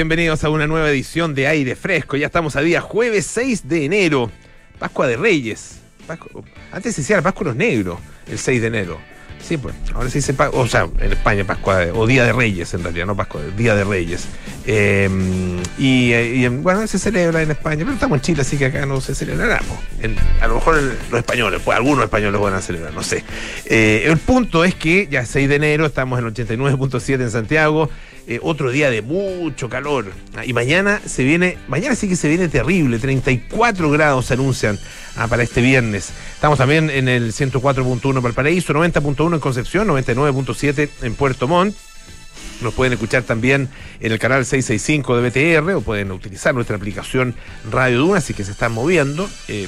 Bienvenidos a una nueva edición de Aire Fresco. Ya estamos a día jueves 6 de enero, Pascua de Reyes. Pascua- antes se decía la Pascua los Negros, el 6 de enero. Sí, pues, ahora se dice, o sea, en España Pascua, de- o Día de Reyes en realidad, no Pascua, Día de Reyes. Eh, y, eh, y, bueno, se celebra en España, pero estamos en Chile, así que acá no se celebrará. a lo mejor los españoles, pues algunos españoles van a celebrar, no sé. Eh, el punto es que ya es 6 de enero, estamos en 89.7 en Santiago, eh, otro día de mucho calor. Ah, Y mañana se viene, mañana sí que se viene terrible, 34 grados se anuncian ah, para este viernes. Estamos también en el 104.1 en Valparaíso, 90.1 en Concepción, 99.7 en Puerto Montt. Nos pueden escuchar también en el canal 665 de BTR o pueden utilizar nuestra aplicación Radio Duna, así que se están moviendo eh,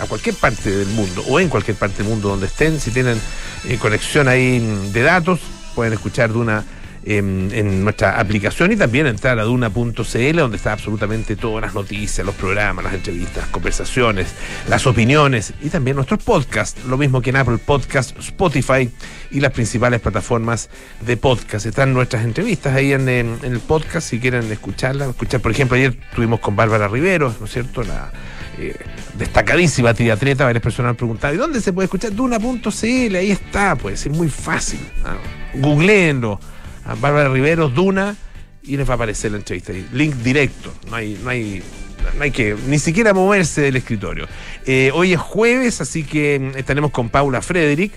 a cualquier parte del mundo o en cualquier parte del mundo donde estén. Si tienen eh, conexión ahí mm, de datos, pueden escuchar Duna en, nuestra aplicación y también entrar a duna.cl donde está absolutamente todas las noticias, los programas, las entrevistas, conversaciones, las opiniones y también nuestros podcasts, lo mismo que en Apple Podcast, Spotify y las principales plataformas de podcast. Están nuestras entrevistas ahí en, el podcast si quieren escucharlas. Escuchar, por ejemplo, ayer estuvimos con Bárbara Riveros, ¿no es cierto? La eh, destacadísima triatleta, varias personas han preguntado, ¿y dónde se puede escuchar? Duna.cl, ahí está, pues, es muy fácil. Ah, googleenlo. Bárbara Riveros, Duna, y les va a aparecer la entrevista ahí. Link directo, no hay, no hay, no hay que ni siquiera moverse del escritorio. Eh, hoy es jueves, así que mm, estaremos con Paula Frederick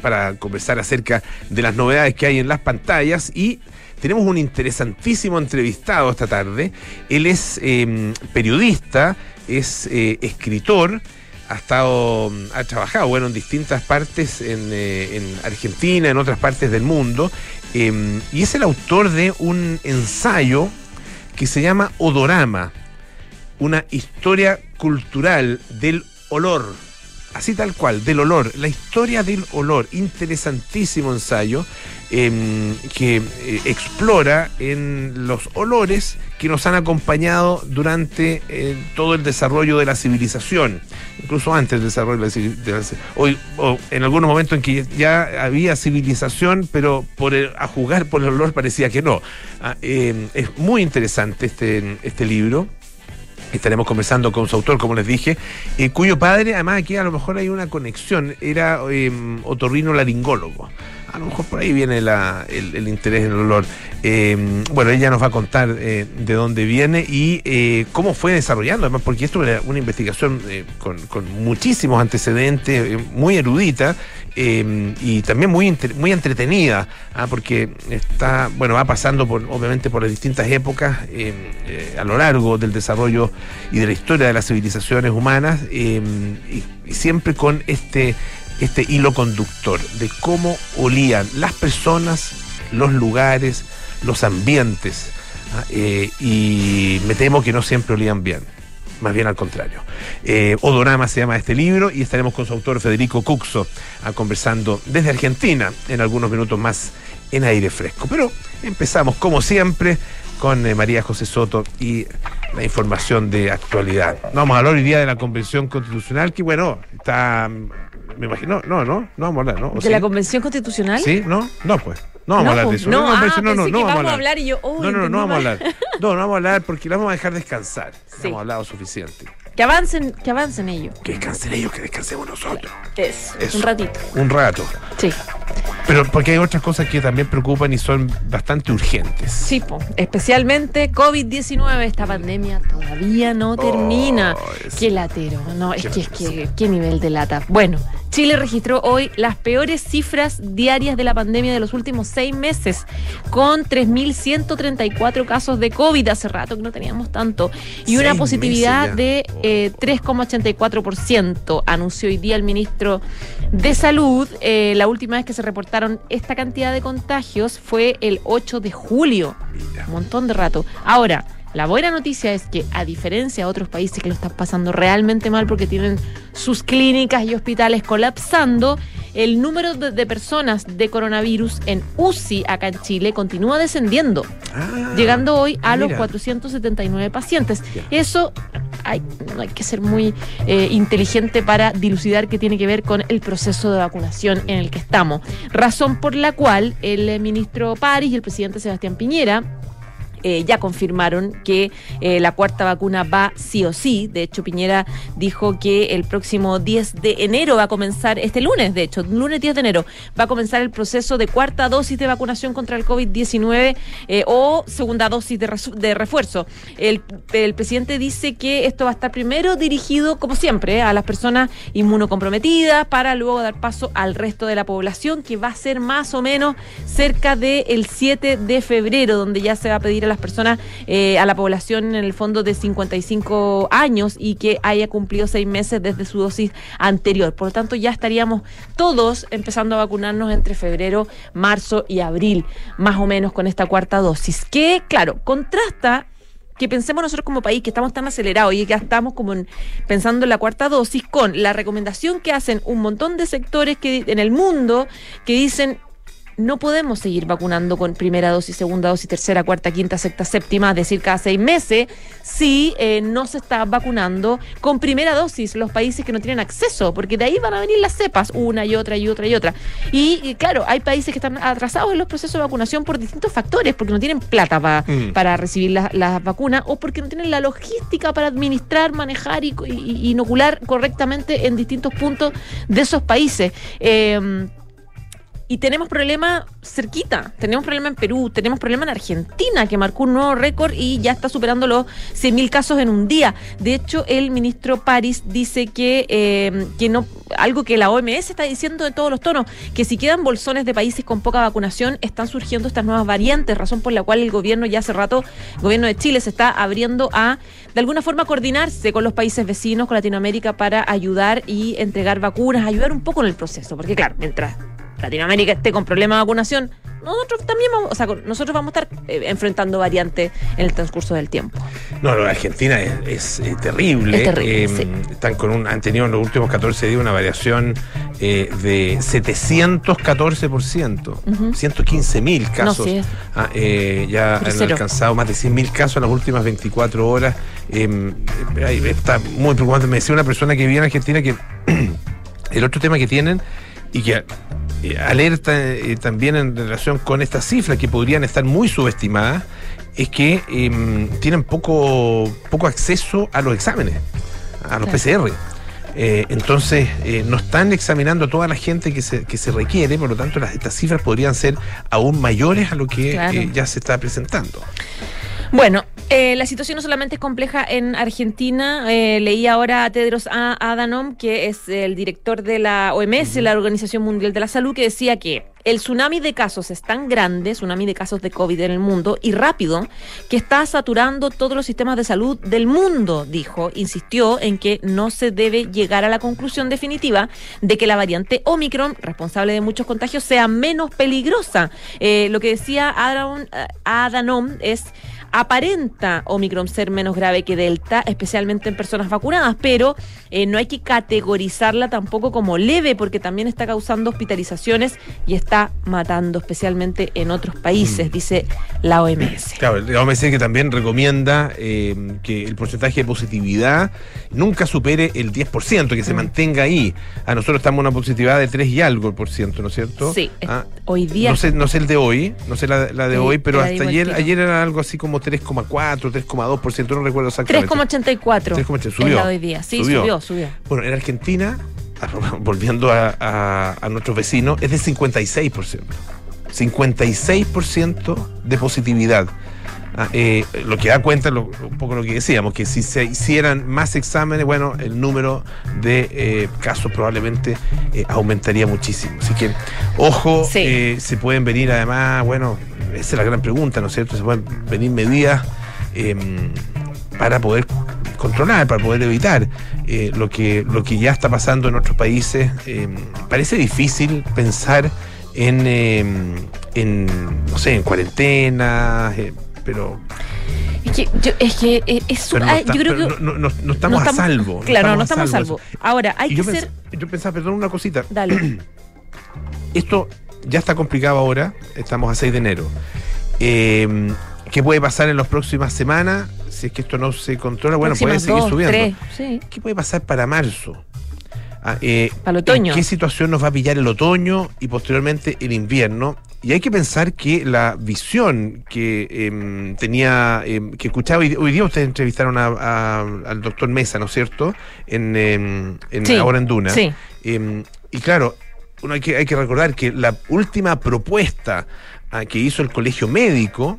para conversar acerca de las novedades que hay en las pantallas y tenemos un interesantísimo entrevistado esta tarde. Él es eh, periodista, es eh, escritor, ha estado, ha trabajado bueno, en distintas partes en, eh, en Argentina, en otras partes del mundo, eh, y es el autor de un ensayo que se llama Odorama, una historia cultural del olor así tal cual, del olor, la historia del olor, interesantísimo ensayo em, que eh, explora en los olores que nos han acompañado durante eh, todo el desarrollo de la civilización, incluso antes del desarrollo de la civilización. O en algunos momentos en que ya había civilización, pero a juzgar por el olor parecía que no. Ah, em, es muy interesante este, este libro. Estaremos conversando con su autor, como les dije, eh, cuyo padre, además aquí a lo mejor hay una conexión, era eh, otorrino laringólogo. A lo mejor por ahí viene el, el interés en el olor. Eh, bueno, ella nos va a contar eh, de dónde viene y eh, cómo fue desarrollando, además, porque esto era una investigación eh, con, con muchísimos antecedentes, muy erudita eh, y también muy, muy entretenida, ah, porque está, bueno, va pasando por, obviamente por las distintas épocas eh, a lo largo del desarrollo y de la historia de las civilizaciones humanas y siempre con este, este hilo conductor de cómo olían las personas, los lugares, los ambientes. ah, eh, y me temo que no siempre olían bien más bien al contrario. Eh, Odorama se llama este libro y estaremos con su autor Federico Cuxo ah, conversando desde Argentina en algunos minutos más en aire fresco. Pero empezamos como siempre con eh, María José Soto y la información de actualidad. Vamos a hablar hoy día de la Convención Constitucional que bueno, está, mm, me imagino, no, no, no vamos a hablar, ¿no? ¿O ¿De sí? la Convención Constitucional? ¿Sí? ¿No? No, pues. No vamos a hablar de eso. No, ah, parece- pensé que vamos a hablar y yo, oh, no, no, no, no vamos a hablar. No, no vamos a hablar porque la vamos a dejar descansar. Sí. Hemos hablado suficiente. Que avancen, que avancen ellos. Que descansen ellos, que descansemos nosotros. Es, Eso. un ratito. Un rato. Sí. Pero porque hay otras cosas que también preocupan y son bastante urgentes. Sí, po. especialmente COVID-19, esta pandemia todavía no termina. Oh, es- Qué latero, no, es que es que qué nivel de lata. Bueno, Chile registró hoy las peores cifras diarias de la pandemia de los últimos seis meses, con 3.134 casos de COVID, hace rato que no teníamos tanto, y una positividad de eh, 3,84%, anunció hoy día el ministro de Salud. Eh, la última vez que se reportaron esta cantidad de contagios fue el 8 de julio Mira. un montón de rato. Ahora, la buena noticia es que, a diferencia de otros países que lo están pasando realmente mal porque tienen sus clínicas y hospitales colapsando, el número de, de personas de coronavirus en UCI acá en Chile continúa descendiendo, Ah, llegando hoy a los mira. 479 pacientes. Eso hay, no hay que ser muy eh, inteligente para dilucidar que tiene que ver con el proceso de vacunación en el que estamos. Razón por la cual el eh, ministro París y el presidente Sebastián Piñera eh, ya confirmaron que eh, la cuarta vacuna va sí o sí. De hecho, Piñera dijo que el próximo 10 de enero va a comenzar, este lunes, de hecho, lunes 10 de enero, va a comenzar el proceso de cuarta dosis de vacunación contra el COVID-19 eh, o segunda dosis de, de refuerzo. El, presidente dice que esto va a estar primero dirigido, como siempre, a las personas inmunocomprometidas para luego dar paso al resto de la población, que va a ser más o menos cerca del 7 de febrero, donde ya se va a pedir a las personas, eh, a la población en el fondo de 55 años y que haya cumplido seis meses desde su dosis anterior. Por lo tanto, ya estaríamos todos empezando a vacunarnos entre febrero, marzo y abril, más o menos con esta cuarta dosis, que, claro, contrasta que pensemos nosotros como país que estamos tan acelerados y que estamos como pensando en la cuarta dosis con la recomendación que hacen un montón de sectores que en el mundo que dicen no podemos seguir vacunando con primera dosis, segunda dosis, tercera, cuarta, quinta, sexta, séptima, es decir, cada seis meses, si eh, no se está vacunando con primera dosis los países que no tienen acceso, porque de ahí van a venir las cepas, una y otra y otra y otra. Y, claro, hay países que están atrasados en los procesos de vacunación por distintos factores, porque no tienen plata mm. para recibir las vacunas o porque no tienen la logística para administrar, manejar y, inocular correctamente en distintos puntos de esos países. Eh, y tenemos problema cerquita, tenemos problema en Perú, tenemos problema en Argentina, que marcó un nuevo récord y ya está superando los 100.000 casos en un día. De hecho, el ministro París dice que, eh, que no, algo que la OMS está diciendo de todos los tonos, que si quedan bolsones de países con poca vacunación, están surgiendo estas nuevas variantes, razón por la cual el gobierno ya hace rato, el gobierno de Chile se está abriendo a, de alguna forma, coordinarse con los países vecinos, con Latinoamérica, para ayudar y entregar vacunas, ayudar un poco en el proceso, porque claro, mientras Latinoamérica esté con problema de vacunación, nosotros también vamos, o sea, nosotros vamos a estar eh, enfrentando variantes en el transcurso del tiempo. No, Argentina es, terrible. Es terrible eh, Están con un, han tenido en los últimos 14 días una variación eh, de 714%, 115 mil casos. Ah, ya han alcanzado más de 100 mil casos en las últimas 24 horas. está muy preocupante. Me decía una persona que vive en Argentina que el otro tema que tienen y que eh, alerta eh, también en relación con estas cifras que podrían estar muy subestimadas, es que em, tienen poco, poco acceso a los exámenes, a los PCR. Eh, entonces, no están examinando a toda la gente que se, que se requiere, por lo tanto, las, estas cifras podrían ser aún mayores a lo que ya se está presentando. Bueno, eh, la situación no solamente es compleja en Argentina. Eh, leí ahora a Tedros Adhanom, que es el director de la OMS, la Organización Mundial de la Salud, que decía que el tsunami de casos es tan grande, tsunami de casos de COVID en el mundo, y rápido, que está saturando todos los sistemas de salud del mundo, dijo. Insistió en que no se debe llegar a la conclusión definitiva de que la variante Omicron, responsable de muchos contagios, sea menos peligrosa. Eh, lo que decía Adhanom es aparenta Omicron ser menos grave que Delta, especialmente en personas vacunadas, pero eh, no hay que categorizarla tampoco como leve porque también está causando hospitalizaciones y está matando, especialmente en otros países, mm. dice la OMS. Claro, la OMS que también recomienda eh, que el porcentaje de positividad nunca supere el 10%, que se mm. mantenga ahí. A nosotros estamos en una positividad de 3 y algo por ciento, ¿no es cierto? Sí, ah, hoy día. No sé, no sé el de hoy, no sé la, de hoy, pero hasta ayer, ayer era algo así como 3,4, 3,2%, no recuerdo exactamente. 3,84. Subió. hoy día. Sí, subió. subió, Bueno, en Argentina, volviendo a, nuestros vecinos, es de 56%. 56% de positividad. Ah, eh, lo que da cuenta, un poco lo que decíamos, que si se hicieran más exámenes, bueno, el número de eh, casos probablemente eh, aumentaría muchísimo. Así que, ojo, se pueden venir además, bueno, esa es la gran pregunta, ¿no es cierto? Se pueden venir medidas em, para poder controlar, para poder evitar lo, que, lo que ya está pasando en otros países. Em, parece difícil pensar en, em, en, no sé, en cuarentena, pero es que, yo, es que eh, yo creo que no, estamos, a salvo. Claro, no estamos, a salvo. Ahora, hay que yo ser. yo pensaba, perdón, una cosita. Dale. Esto ya está complicado ahora, estamos a 6 de enero. Eh, ¿Qué puede pasar en las próximas semanas? Si es que esto no se controla, bueno, puede seguir subiendo. ¿Qué puede pasar para marzo? Ah, eh, para el otoño. ¿En qué situación nos va a pillar el otoño y posteriormente el invierno? y hay que pensar que la visión que em, tenía, em, que escuchaba, hoy, hoy día ustedes entrevistaron a- a- al doctor Mesa, ¿no es cierto? En, em, en Sí, ahora en Duna. sí. Y claro, uno hay que, hay que recordar que la última propuesta ah, que hizo el colegio médico,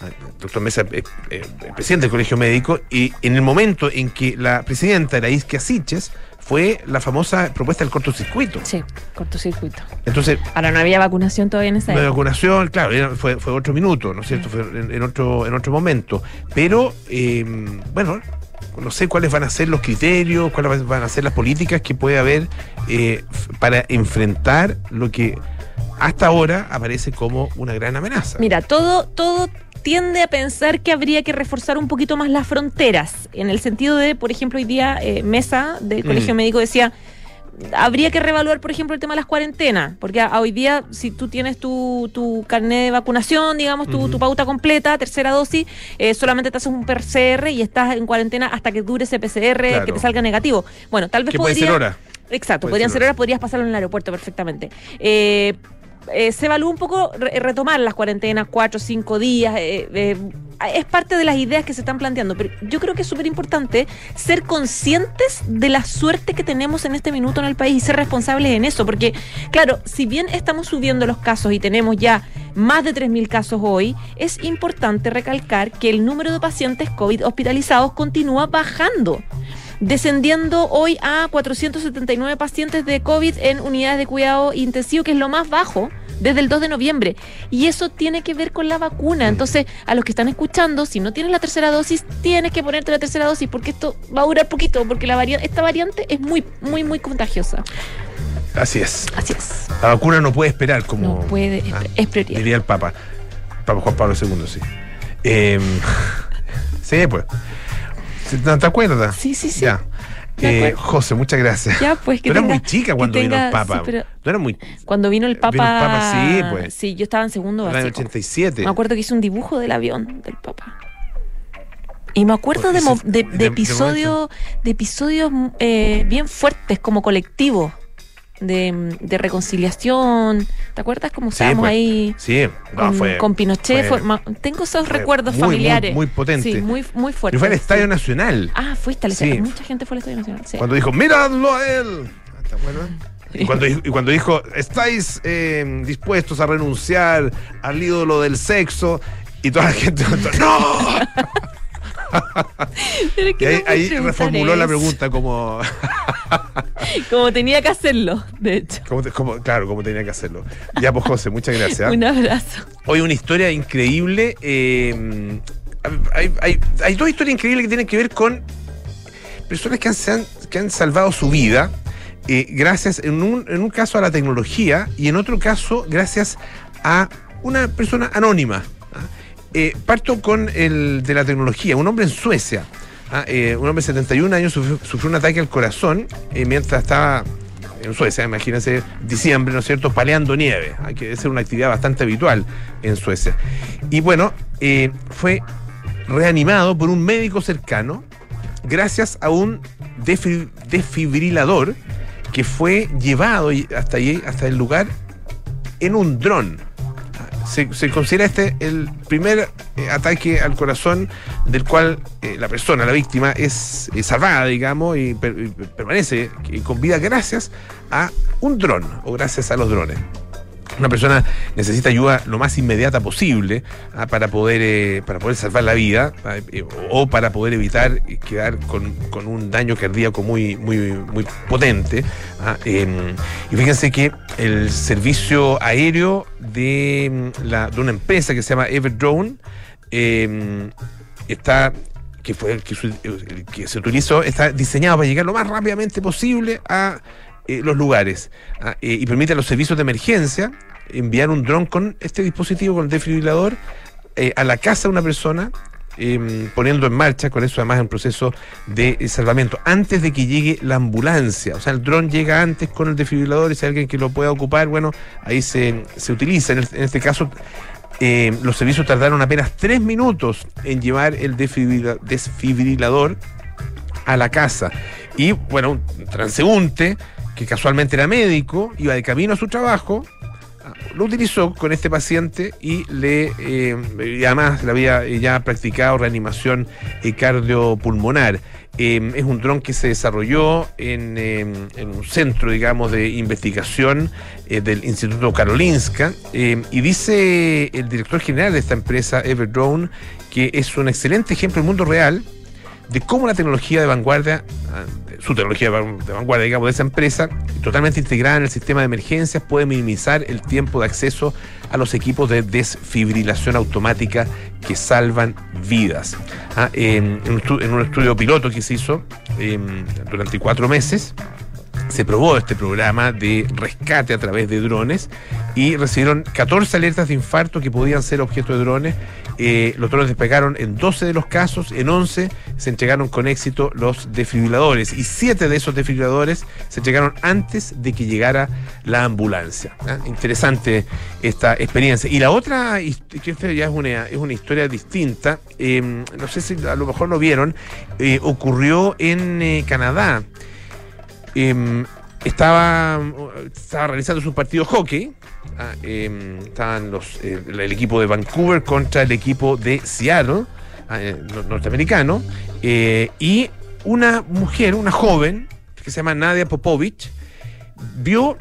ah, el doctor Mesa es eh, el presidente del colegio médico, y en el momento en que la presidenta era Isquia Siches, fue la famosa propuesta del cortocircuito. Sí, cortocircuito. Entonces, Ahora no había vacunación todavía en esa época. vacunación, claro, era- fue, fue otro minuto, ¿no es cierto? Fue en, en otro, en otro momento. Pero, eh, bueno, no sé cuáles van a ser los criterios, cuáles van a ser las políticas que puede haber eh, para enfrentar lo que hasta ahora aparece como una gran amenaza. Mira, todo, todo tiende a pensar que habría que reforzar un poquito más las fronteras, en el sentido de, por ejemplo, hoy día eh, Mesa del Mm. Colegio Médico decía, habría que reevaluar, por ejemplo, el tema de las cuarentenas, porque a- hoy día, si tú tienes tu, tu carnet de vacunación, digamos, tu, tu pauta completa, tercera dosis, eh, solamente te haces un PCR y estás en cuarentena hasta que dure ese PCR, Claro. que te salga negativo. Bueno, tal vez que puede podría... ser hora. Exacto, Puede podrían ser ser horas, podrías pasarlo en el aeropuerto perfectamente. Eh, eh, se evalúa un poco re- retomar las cuarentenas, cuatro cinco días. eh, eh, es parte de las ideas que se están planteando, pero yo creo que es súper importante ser conscientes de la suerte que tenemos en este minuto en el país y ser responsables en eso, porque claro, si bien estamos subiendo los casos y tenemos ya más de 3.000 casos hoy, es importante recalcar que el número de pacientes COVID hospitalizados continúa bajando descendiendo hoy a 479 pacientes de COVID en unidades de cuidado intensivo, que es lo más bajo desde el 2 de noviembre. Y eso tiene que ver con la vacuna. Entonces, a los que están escuchando, si no tienes la tercera dosis, tienes que ponerte la tercera dosis, porque esto va a durar poquito, porque la variante, esta variante es muy, muy, muy contagiosa. Así es. Así es. La vacuna no puede esperar, como No puede, ah, es prioridad. diría el Papa. Papa Juan Pablo II, sí. Em, sí, pues. ¿Te, acuerdas? Sí, sí, sí. Ya. De Eh. José, muchas gracias. Ya, pues que Tú eras tenga- muy chica cuando vino tenga- el Papa. sí, Tú eras muy. Cuando vino el Papa. Vino el Papa, sí, pues. Sí, yo estaba en segundo En el básico. 87. Me acuerdo que hice un dibujo del avión del Papa. Y me acuerdo de, Ese- mo- de, de- de episodios, de episodios eh, bien fuertes como colectivo. De, de reconciliación. ¿Te acuerdas cómo Sí, estábamos pues. ahí Sí, no, con, fue. con Pinochet? fue- Fue- tengo esos recuerdos muy, muy, familiares. muy potente. Sí, muy, muy Y fuertes. fue al Estadio sí. Nacional. Ah, fuiste al Sí. Estadio. Mucha gente fue al Estadio Nacional. sí. Cuando dijo, ¡miradlo a él! ¿Te acuerdas? Y cuando, y cuando dijo, ¿estáis eh, dispuestos a renunciar al ídolo del sexo? Y toda la gente, ¡no! Pero que ahí, reformuló la pregunta como, Como tenía que hacerlo, de hecho. como, como- claro, como tenía que hacerlo. Ya, pues José, muchas gracias. Un abrazo. Hoy una historia increíble. eh, hay, hay- hay dos historias increíbles que tienen que ver con personas que han, que han salvado su vida. eh, gracias en un, en un caso a la tecnología y en otro caso gracias a una persona anónima. Eh, parto con el de la tecnología, un hombre en Suecia, ¿ah? Eh, un hombre de 71 años sufrió, un ataque al corazón eh, mientras estaba en Suecia, imagínense, diciembre, ¿no es cierto?, paleando nieve, ¿ah? que ser una actividad bastante habitual en Suecia. Y bueno, fue reanimado por un médico cercano gracias a un desfibrilador que fue llevado hasta, allí, hasta el lugar en un dron. Se, se considera este el primer eh, ataque al corazón del cual eh, la persona, la víctima, es, salvada, digamos, y, per- y permanece con vida gracias a un dron o gracias a los drones. Una persona necesita ayuda lo más inmediata posible ah, para, poder, eh, para poder salvar la vida ah, eh, o para poder evitar quedar con, con un daño cardíaco muy, muy, muy potente. ah, eh, y fíjense que el servicio aéreo de, mm, la, de una empresa que se llama Everdrone eh, está que fue que, que se utilizó, está diseñado para llegar lo más rápidamente posible a eh, los lugares y permite a los servicios de emergencia enviar un dron con este dispositivo, con el desfibrilador, eh, a la casa de una persona, eh, poniendo en marcha, con eso además en proceso de salvamento, antes de que llegue la ambulancia. O sea, el dron llega antes con el desfibrilador y si hay alguien que lo pueda ocupar, bueno, ahí se, se utiliza. En, este caso, eh, los servicios tardaron apenas tres minutos en llevar el desfibrila- desfibrilador a la casa. Y bueno, un transeúnte que casualmente era médico, iba de camino a su trabajo, lo utilizó con este paciente y le eh, además le había ya practicado reanimación eh, cardiopulmonar. Eh, es un dron que se desarrolló en, eh, un centro, digamos, de investigación eh, del Instituto Karolinska. eh, y dice el director general de esta empresa, Everdrone, que es un excelente ejemplo del mundo real de cómo la tecnología de vanguardia, ah, su tecnología de van- de vanguardia, digamos, de esa empresa, totalmente integrada en el sistema de emergencias, puede minimizar el tiempo de acceso a los equipos de desfibrilación automática que salvan vidas. Ah, en un estudio piloto que se hizo em, durante cuatro meses, se probó este programa de rescate a través de drones y recibieron 14 alertas de infarto que podían ser objeto de drones. Eh, los drones despegaron en 12 de los casos, en 11 se entregaron con éxito los desfibriladores y 7 de esos desfibriladores se entregaron antes de que llegara la ambulancia. Interesante esta experiencia. Y la otra, que ya es una, historia distinta, eh, no sé si a lo mejor lo vieron, eh, ocurrió en eh, Canadá em, estaba, estaba realizando su partido de hockey. Ah, em, estaban los, eh, el equipo de Vancouver contra el equipo de Seattle, ah, eh, nor- norteamericano. eh, y una mujer, una joven, que se llama Nadia Popovich, vio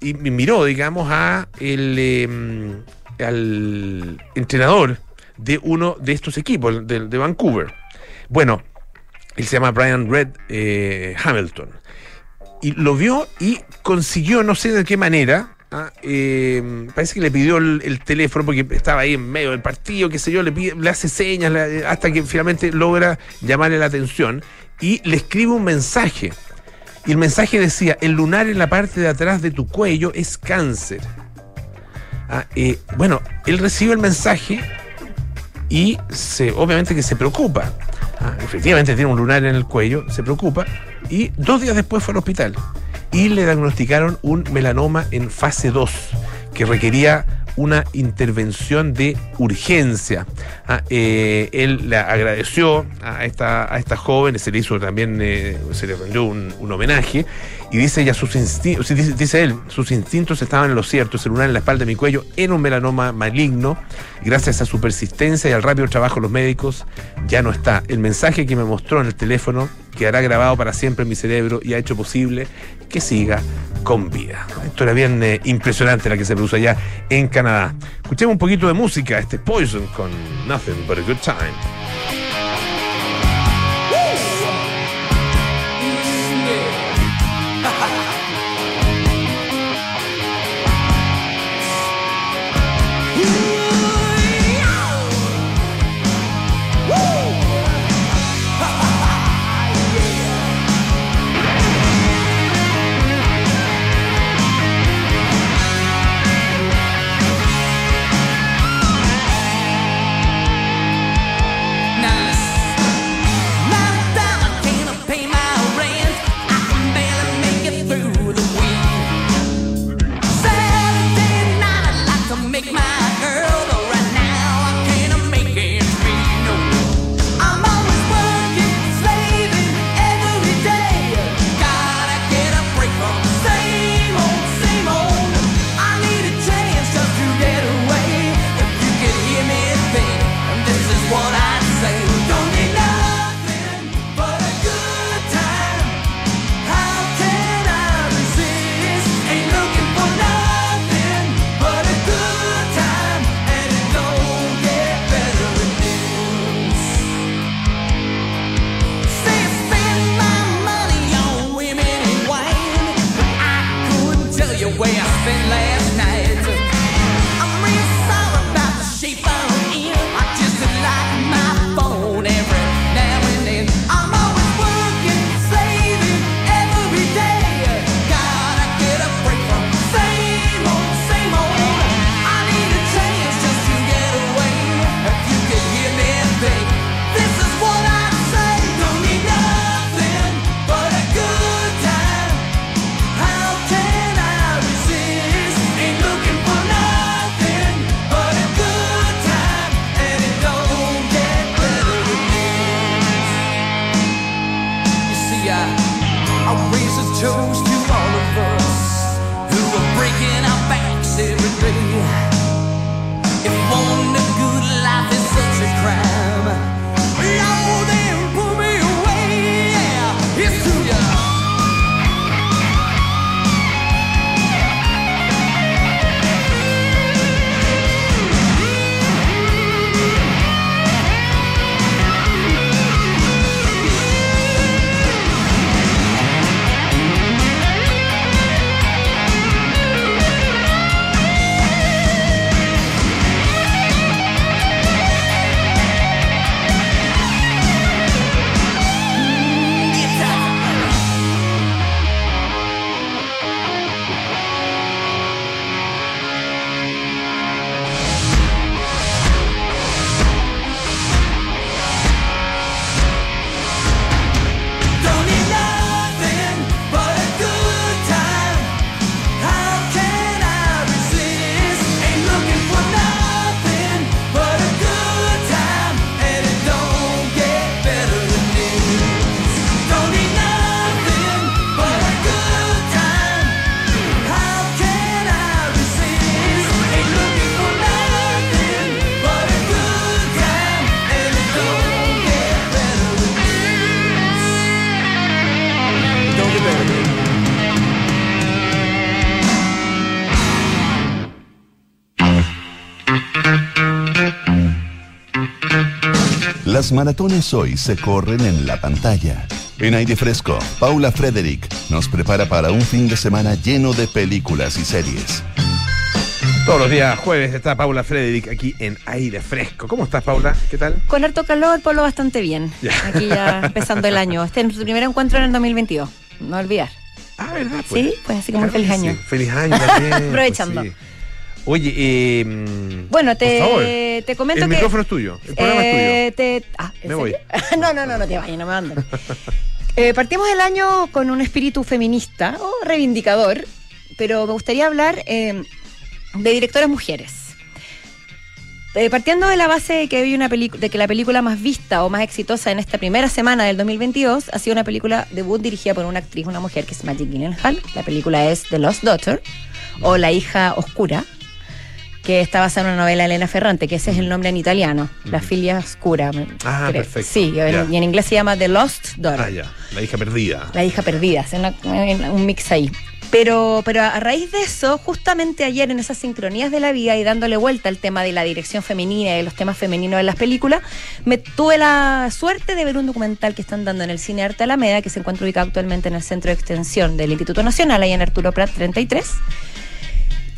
y mi- miró, digamos, a el, em, al entrenador de uno de estos equipos, de, de Vancouver. Bueno, él se llama Brian Red Hamilton y lo vio y consiguió, no sé de qué manera, ah, eh, parece que le pidió el, el teléfono porque estaba ahí en medio del partido, qué sé yo, le, pide- le hace señas le- hasta que finalmente logra llamarle la atención y le escribe un mensaje. Y el mensaje decía, el lunar en la parte de atrás de tu cuello es cáncer. Ah, eh, bueno, él recibe el mensaje y se, obviamente que se preocupa. Ah, efectivamente tiene un lunar en el cuello, se preocupa y dos días después fue al hospital y le diagnosticaron un melanoma en fase 2 que requería una intervención de urgencia. Ah, eh, él le agradeció a esta, a esta joven, se le hizo también, eh, se le rendió un, un homenaje y dice ella, sus instintos, dice, él, sus instintos estaban en lo cierto, ese lunar en la espalda de mi cuello era un melanoma maligno, gracias a su persistencia y al rápido trabajo de los médicos, ya no está. El mensaje que me mostró en el teléfono quedará grabado para siempre en mi cerebro y ha hecho posible que siga con vida. Esto era bien eh, impresionante la que se produce allá en Canadá. Escuchemos un poquito de música, este Poison con Nothing But a Good Time. Las maratones hoy se corren en la pantalla. En aire fresco, Paula Frederick nos prepara para un fin de semana lleno de películas y series. Todos los días jueves está Paula Frederick aquí en Aire Fresco. ¿Cómo estás, Paula? ¿Qué tal? Con harto calor, Polo, bastante bien. Ya. Aquí ya empezando el año. Este es nuestro primer encuentro en el 2022. No olvidar. Ah, ¿verdad? Sí, pues así como un feliz año. sí. Feliz año también. pues Aprovechando. sí. Oye, eh, Bueno, te, te comento el que. micrófono es tuyo. El programa eh, es te- ah, ¿en Me voy. no, no, no, no te vayas, no me mandan. Eh, partimos el año con un espíritu feminista o reivindicador, pero me gustaría hablar eh, de directoras mujeres. Eh, partiendo de la base de que, hay una de que la película más vista o más exitosa en esta primera semana del 2022 ha sido una película debut dirigida por una actriz, una mujer que es Maggie Gyllenhaal. La película es The Lost Daughter o La hija oscura, que está basada en una novela de Elena Ferrante, que ese es el nombre en italiano, La filia oscura. Ah, creo. perfecto. Sí, y en, Ya. y en inglés se llama The Lost. Daughter. Ah, ya. La hija perdida. La hija perdida, es una- un mix ahí. Pero, pero a raíz de eso, justamente ayer en esas sincronías de la vida y dándole vuelta al tema de la dirección femenina y de los temas femeninos de las películas, me tuve la suerte de ver un documental que están dando en el Cine Arte Alameda, que se encuentra ubicado actualmente en el Centro de Extensión del Instituto Nacional, ahí en Arturo Prat 33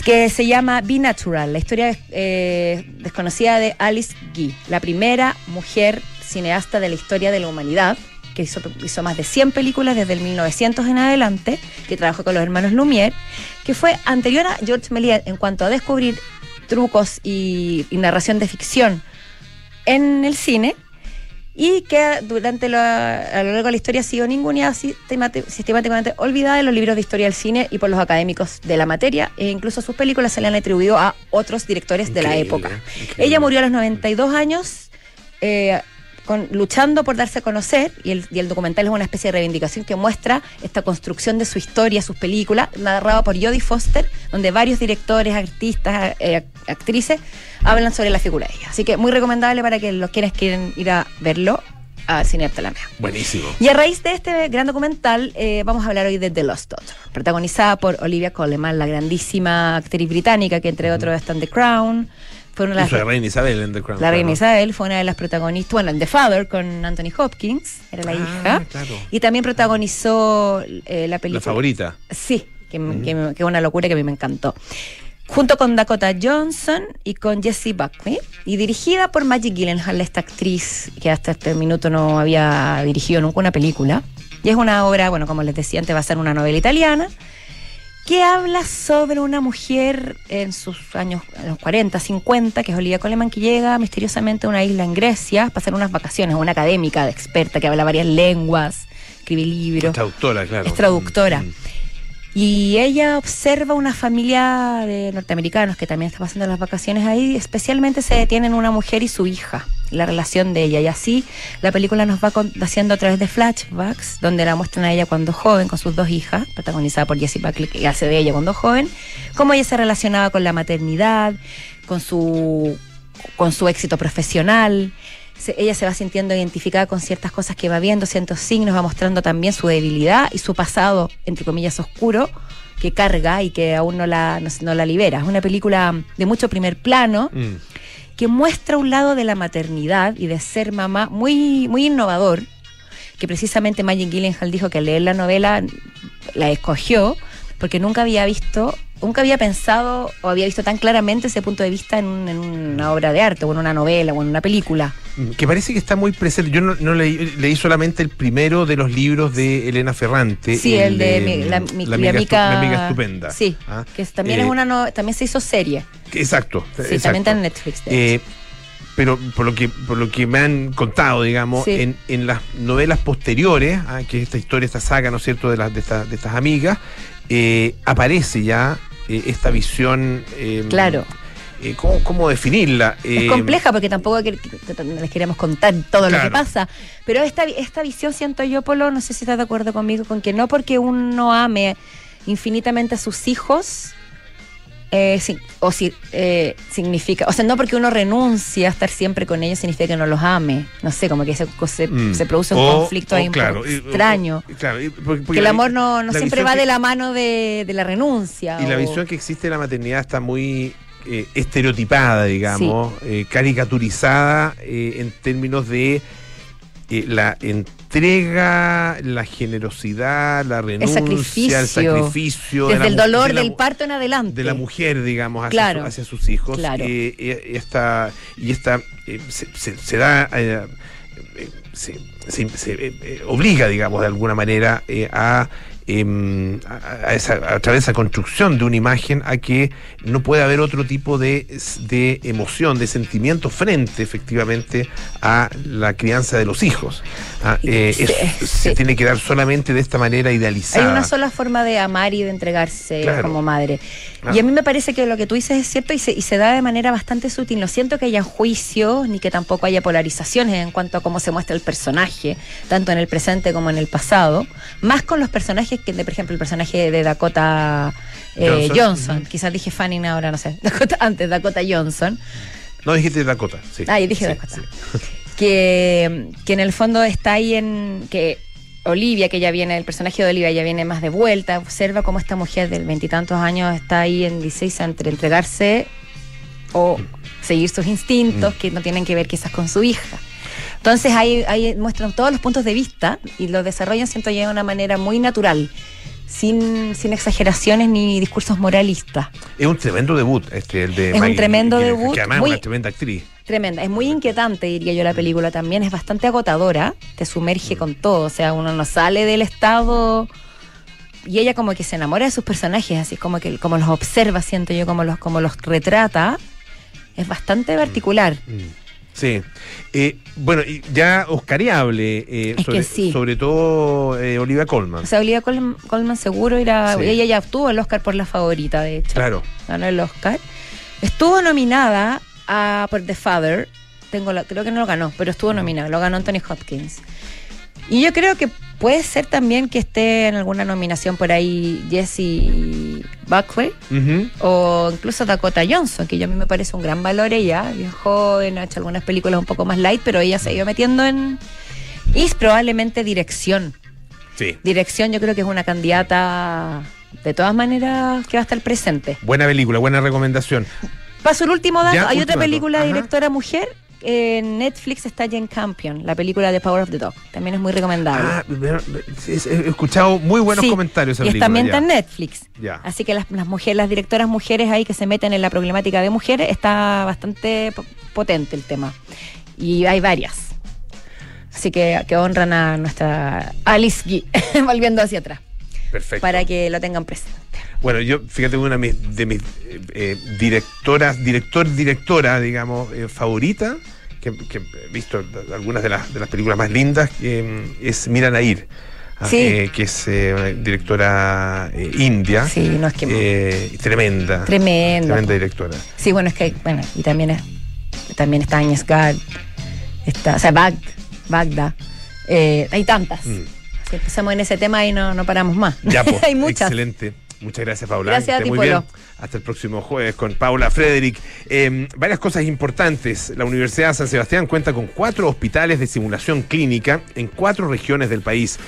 que se llama Be Natural, la historia eh, desconocida de Alice Guy, la primera mujer cineasta de la historia de la humanidad, que hizo, más de 100 películas desde el 1900 en adelante, que trabajó con los hermanos Lumière, que fue anterior a George Méliès en cuanto a descubrir trucos y narración de ficción en el cine, y que durante la, a lo largo de la historia ha sido ninguneada sistemati- sistemáticamente olvidada en los libros de historia del cine y por los académicos de la materia e incluso sus películas se le han atribuido a otros directores de la época. increíble. Ella murió a los 92 años eh, con- luchando por darse a conocer y el, y el documental es una especie de reivindicación que muestra esta construcción de su historia, sus películas, narrado por Jodie Foster, donde varios directores, artistas, eh, actrices hablan sobre la figura de ella. Así que muy recomendable para que los quienes quieren ir a verlo a Cine Arte Alameda. Buenísimo. Y a raíz de este gran documental, eh, vamos a hablar hoy de The Lost Daughter, protagonizada por Olivia Colman, la grandísima actriz británica que entre otros está en The Crown. Fue una de las Hizo la reina Isabel en The Crown. la reina claro. Isabel fue una de las protagonistas, bueno, en The Father con Anthony Hopkins, era la Ah, hija. claro. Y también protagonizó eh, la película. La favorita. Sí, que, es una locura que a mí me encantó. Junto con Dakota Johnson y con Jessie Buckley. Y dirigida por Maggie Gyllenhaal, esta actriz que hasta este minuto no había dirigido nunca una película. Y es una obra, bueno, como les decía antes, va a ser una novela italiana que habla sobre una mujer en sus años, en los 40, 50, que es Olivia Coleman, que llega misteriosamente a una isla en Grecia a pasar unas vacaciones, una académica, de experta, que habla varias lenguas, escribe libros. Es traductora, claro. Es traductora. Mm, mm. Y ella observa una familia de norteamericanos que también está pasando las vacaciones ahí. Especialmente se detienen una mujer y su hija, la relación de ella. Y así la película nos va haciendo a través de flashbacks, donde la muestran a ella cuando joven, con sus dos hijas, protagonizada por Jessie Buckley, que hace de ella cuando joven, cómo ella se relacionaba con la maternidad, con su, con su éxito profesional. Se- ella se va sintiendo identificada con ciertas cosas que va viendo, ciertos signos, va mostrando también su debilidad y su pasado, entre comillas, oscuro, que carga y que aún no la, no, no la libera. Es una película de mucho primer plano Mm. que muestra un lado de la maternidad y de ser mamá muy, muy innovador, que precisamente Maggie Gyllenhaal dijo que al leer la novela la escogió porque nunca había visto, nunca había pensado o había visto tan claramente ese punto de vista en, un- en una obra de arte o en una novela o en una película. Mm, Que parece que está muy presente. Yo no, no leí, leí solamente el primero de los libros de Elena Ferrante. Sí, el de mi- la, mi- la mi amiga, amiga- estu- mi amiga estupenda. Sí, Ah, que también eh, es una no- también se hizo serie. Exacto. Sí, exacto. también está en Netflix. de Eh, hecho. Pero por lo que por lo que me han contado, digamos, Sí. en, en las novelas posteriores, ah, que esta historia, esta saga, ¿no es cierto?, de, las de, estas- de estas amigas, eh, aparece ya eh, esta visión. eh, Claro. eh, ¿cómo, cómo definirla? Es Eh, compleja porque tampoco les queremos contar todo lo que pasa. Pero esta, esta visión, siento yo, Polo, no sé si estás de acuerdo conmigo, con que no porque uno ame infinitamente a sus hijos, eh, sí, o si eh, significa, o sea, no porque uno renuncia a estar siempre con ellos significa que no los ame. No sé, como que se, se, mm, se produce un o- conflicto o ahí un poco extraño. o- claro, y porque- porque que el amor no, no siempre va que- de la mano de, de la renuncia. Y la visión que existe de la maternidad está muy eh, estereotipada, digamos, eh, caricaturizada eh, en términos de eh, la entrega, la generosidad, la renuncia, sacrificio. el sacrificio. de Desde la el dolor de la del parto en adelante. de la mujer, digamos, hacia, Claro, su- hacia sus hijos. claro. Eh, eh, esta, y esta se, se- se da, se, se- se, obliga, digamos, de alguna manera eh, a, em, a, a través de esa construcción de una imagen a que no puede haber otro tipo de, de emoción, de sentimiento frente efectivamente a la crianza de los hijos. Ah, eh, sí. se tiene que dar solamente de esta manera Hay idealizada. una sola forma de amar y de entregarse Claro. como madre. Claro. Y a mí me parece que lo que tú dices es cierto y se, y se da de manera bastante sutil. No siento que haya juicios ni que tampoco haya polarizaciones en cuanto a cómo se muestra el personaje, tanto en el presente como en el pasado. Más con los personajes que, de, por ejemplo, el personaje de Dakota eh, Johnson. Quizás dije Fanning ahora, no sé. Dakota, antes, Dakota Johnson. No dijiste Dakota, sí. Ah, yo dije Sí, Dakota. sí. Que, que en el fondo está ahí en que Olivia, que ya viene, el personaje de Olivia ya viene más de vuelta, observa cómo esta mujer de veintitantos años está ahí en 16 entre entregarse o seguir sus instintos Mm. que no tienen que ver quizás con su hija. Entonces ahí, ahí muestran todos los puntos de vista y lo desarrollan, siento yo, de una manera muy natural, sin, sin exageraciones ni discursos moralistas. Es un tremendo debut, este, el de Es un tremendo debut, Que además muy- es una tremenda actriz. Tremenda, es muy inquietante, diría yo, la película también, es bastante agotadora, te sumerge con todo, o sea, uno no sale del estado y ella como que se enamora de sus personajes, así como que como los observa, siento yo, como los, como los retrata, es bastante particular. Sí. Eh, bueno, ya oscariable, eh, Es sobre, sí. sobre todo eh, Olivia Colman. O sea, Olivia Colman, Colman seguro era, Sí. ella ya obtuvo el Oscar por la favorita, de hecho. claro. ganó el Oscar. Estuvo nominada a, por The Father. Tengo la- creo que no lo ganó, pero estuvo nominada. Lo ganó Anthony Hopkins. Y yo creo que puede ser también que esté en alguna nominación por ahí Jesse Buckley o incluso Dakota Johnson, que yo a mí me parece un gran valor ella, bien joven, ha hecho algunas películas un poco más light, pero ella se ha ido metiendo en... Y es probablemente dirección. Sí. Dirección yo creo que es una candidata de todas maneras que va a estar presente. Buena película, buena recomendación. Paso el último dato. Ya, Hay otra película de directora mujer. En Netflix está Jane Campion, la película de Power of the Dog. También es muy recomendable. Ah, he escuchado muy buenos Sí, comentarios. Y también está en Netflix. Ya. Así que las, las mujeres, las directoras mujeres ahí que se meten en la problemática de mujeres, está bastante po- potente el tema. Y hay varias. Así que, que honran a nuestra Alice Guy, volviendo hacia atrás, Perfecto. para que lo tengan presente. Bueno, yo, fíjate, una de mis, de mis, eh, eh, directoras, director, directora, digamos, eh, favorita, que, he visto algunas de las, de las películas más lindas, es Mira Nair, ah, Sí. eh, que es eh, una directora eh, india, Sí, no es que... tremenda, Tremenda. tremenda directora. Sí, bueno, es que, bueno, y también, es, también está Agnes Gard, está, o sea, Bag, Bagda, hay tantas. Mm. Si empezamos en ese tema y no, no paramos más. Ya, pues, hay muchas. excelente. Muchas gracias, Paula. Gracias a ti, muy bien. Hasta el próximo jueves con Paula Frederick. Eh, varias cosas importantes. La Universidad de San Sebastián cuenta con cuatro hospitales de simulación clínica en cuatro regiones del país.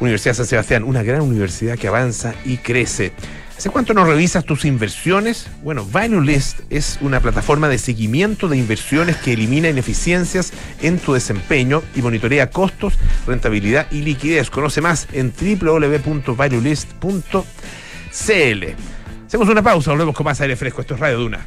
Universidad San Sebastián, una gran universidad que avanza y crece. ¿Hace cuánto no revisas tus inversiones? Bueno, ValueList es una plataforma de seguimiento de inversiones que elimina ineficiencias en tu desempeño y monitorea costos, rentabilidad y liquidez. Conoce más en www.valuelist.cl. Hacemos una pausa, volvemos con más aire fresco. Esto es Radio Duna.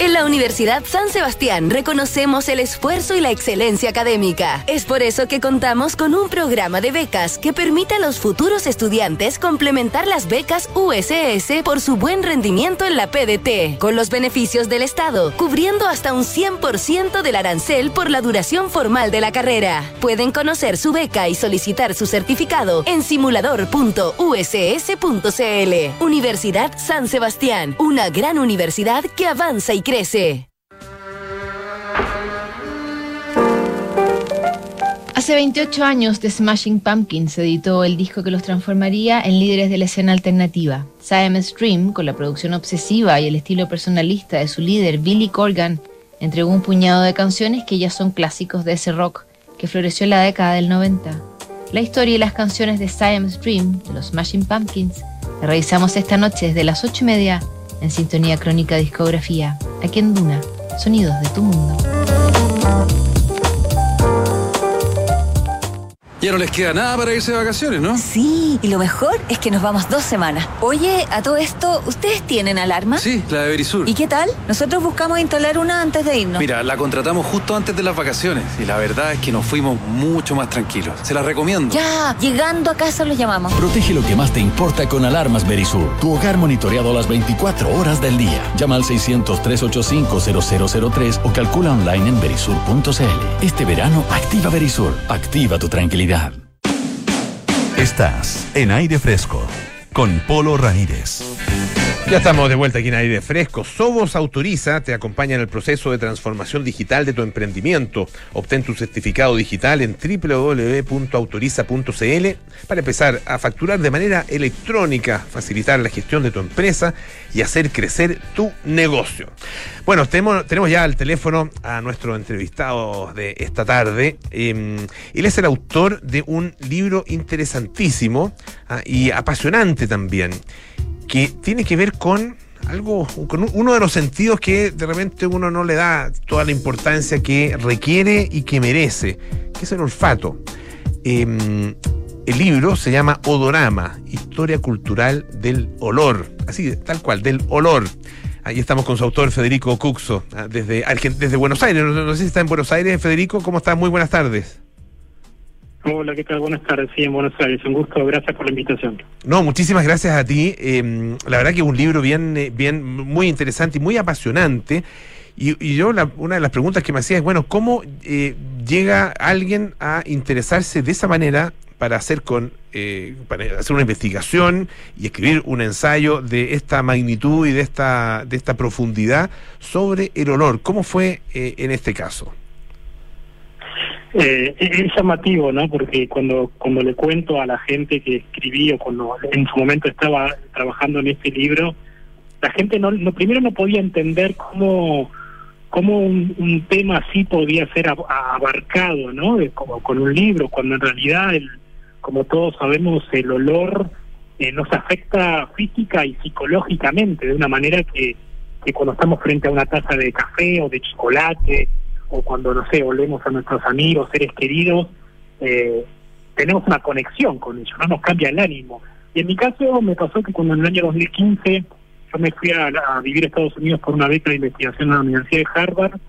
En la Universidad San Sebastián reconocemos el esfuerzo y la excelencia académica. Es por eso que contamos con un programa de becas que permite a los futuros estudiantes complementar las becas USS por su buen rendimiento en la PDT, con los beneficios del Estado, cubriendo hasta un 100% del arancel por la duración formal de la carrera. Pueden conocer su beca y solicitar su certificado en simulador.uss.cl. Universidad San Sebastián, una gran universidad que avanza y crece. Hace 28 años The Smashing Pumpkins editó el disco que los transformaría en líderes de la escena alternativa. Siamese Dream, con la producción obsesiva y el estilo personalista de su líder Billy Corgan, entregó un puñado de canciones que ya son clásicos de ese rock que floreció en la década del 90. La historia y las canciones de Siamese Dream, de los Smashing Pumpkins, la revisamos esta noche desde las 8 y media en Sintonía Crónica Discografía, aquí en Duna, Sonidos de tu Mundo. Ya no les queda nada para irse de vacaciones, ¿no? Sí, y lo mejor es que nos vamos dos semanas. Oye, a todo esto, ¿ustedes tienen alarma? Sí, la de Verisur. ¿Y qué tal? Nosotros buscamos instalar una antes de irnos. Mira, la contratamos justo antes de las vacaciones y la verdad es que nos fuimos mucho más tranquilos. Se la recomiendo. Ya, llegando a casa los llamamos. Protege lo que más te importa con alarmas Verisur. Tu hogar monitoreado las 24 horas del día. Llama al 600-385-0003 o calcula online en verisur.cl. Este verano, activa Verisur. Activa tu tranquilidad. Estás en aire fresco con Polo Ramírez. Ya estamos de vuelta aquí en aire fresco. Sobos Autoriza te acompaña en el proceso de transformación digital de tu emprendimiento. Obtén tu certificado digital en www.autoriza.cl para empezar a facturar de manera electrónica, facilitar la gestión de tu empresa y hacer crecer tu negocio. Bueno, tenemos, ya al teléfono a nuestro entrevistado de esta tarde. Eh, él es el autor de un libro interesantísimo ah, y apasionante también que tiene que ver con algo, con uno de los sentidos que de repente uno no le da toda la importancia que requiere y que merece, que es el olfato. Eh, el libro se llama Odorama, Historia Cultural del Olor, así, tal cual, del olor. Ahí estamos con su autor Federico Cuxo, ah, desde, desde Buenos Aires. No sé si está en Buenos Aires, Federico, ¿cómo estás? Muy buenas tardes. Hola, ¿qué tal? Buenas tardes. Sí, en Buenos Aires. Un gusto. Gracias por la invitación. No, muchísimas gracias a ti. Eh, la verdad que es un libro bien, eh, bien, muy interesante y muy apasionante. Y, y yo la- una de las preguntas que me hacía es, bueno, ¿cómo eh, llega alguien a interesarse de esa manera para hacer con eh, para hacer una investigación y escribir un ensayo de esta magnitud y de esta de esta profundidad sobre el olor? ¿Cómo fue eh, en este caso? Eh, es llamativo, ¿no? Porque cuando cuando le cuento a la gente que escribí o cuando en su momento estaba trabajando en este libro, la gente no, no primero no podía entender cómo cómo un, un tema así podía ser ab- abarcado, ¿no? Como con un libro, cuando en realidad, el, como todos sabemos, el olor eh, nos afecta física y psicológicamente de una manera que, que cuando estamos frente a una taza de café o de chocolate o cuando, no sé, olemos a nuestros amigos, seres queridos, eh, tenemos una conexión con ellos, no nos cambia el ánimo. Y en mi caso me pasó que cuando en el año 2015 yo me fui a, a vivir a Estados Unidos por una beca de investigación en la Universidad de Harvard,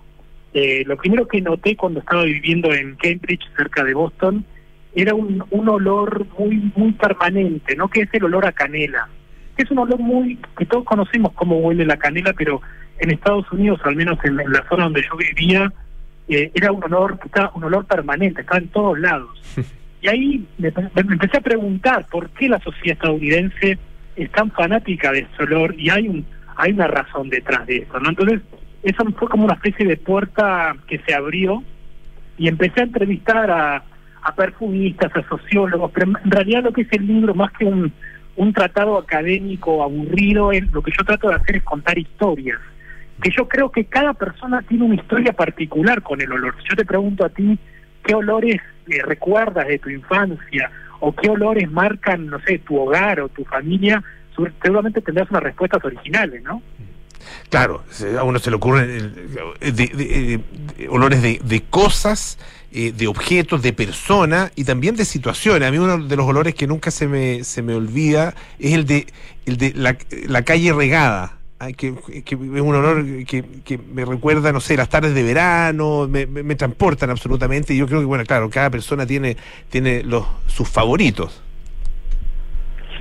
eh, lo primero que noté cuando estaba viviendo en Cambridge, cerca de Boston, era un, olor muy muy permanente, ¿no? Que es el olor a canela. Es un olor muy que todos conocemos cómo huele la canela, pero en Estados Unidos, al menos en, en la zona donde yo vivía, eh, era un olor estaba un olor permanente, estaba en todos lados. Y ahí me, me empecé a preguntar por qué la sociedad estadounidense es tan fanática de ese olor y hay un hay una razón detrás de eso, ¿no? Entonces, eso fue como una especie de puerta que se abrió y empecé a entrevistar a, a perfumistas, a sociólogos, pero en realidad lo que es el libro, más que un, un tratado académico aburrido, es, lo que yo trato de hacer es contar historias. Que yo creo que cada persona tiene una historia particular con el olor. Yo te pregunto a ti qué olores eh, recuerdas de tu infancia o qué olores marcan, no sé, tu hogar o tu familia, seguramente tendrás unas respuestas originales, ¿no? Claro, a uno se le ocurren eh, de- de- eh, de- olores de, de cosas, eh, de objetos, de personas y también de situaciones. A mí uno de los olores que nunca se me, se me olvida es el de, de la calle regada. Que, que es un olor que, me recuerda, no sé, las tardes de verano, me, me- transportan absolutamente. Y yo creo que, bueno, claro, cada persona tiene, tiene los, sus favoritos.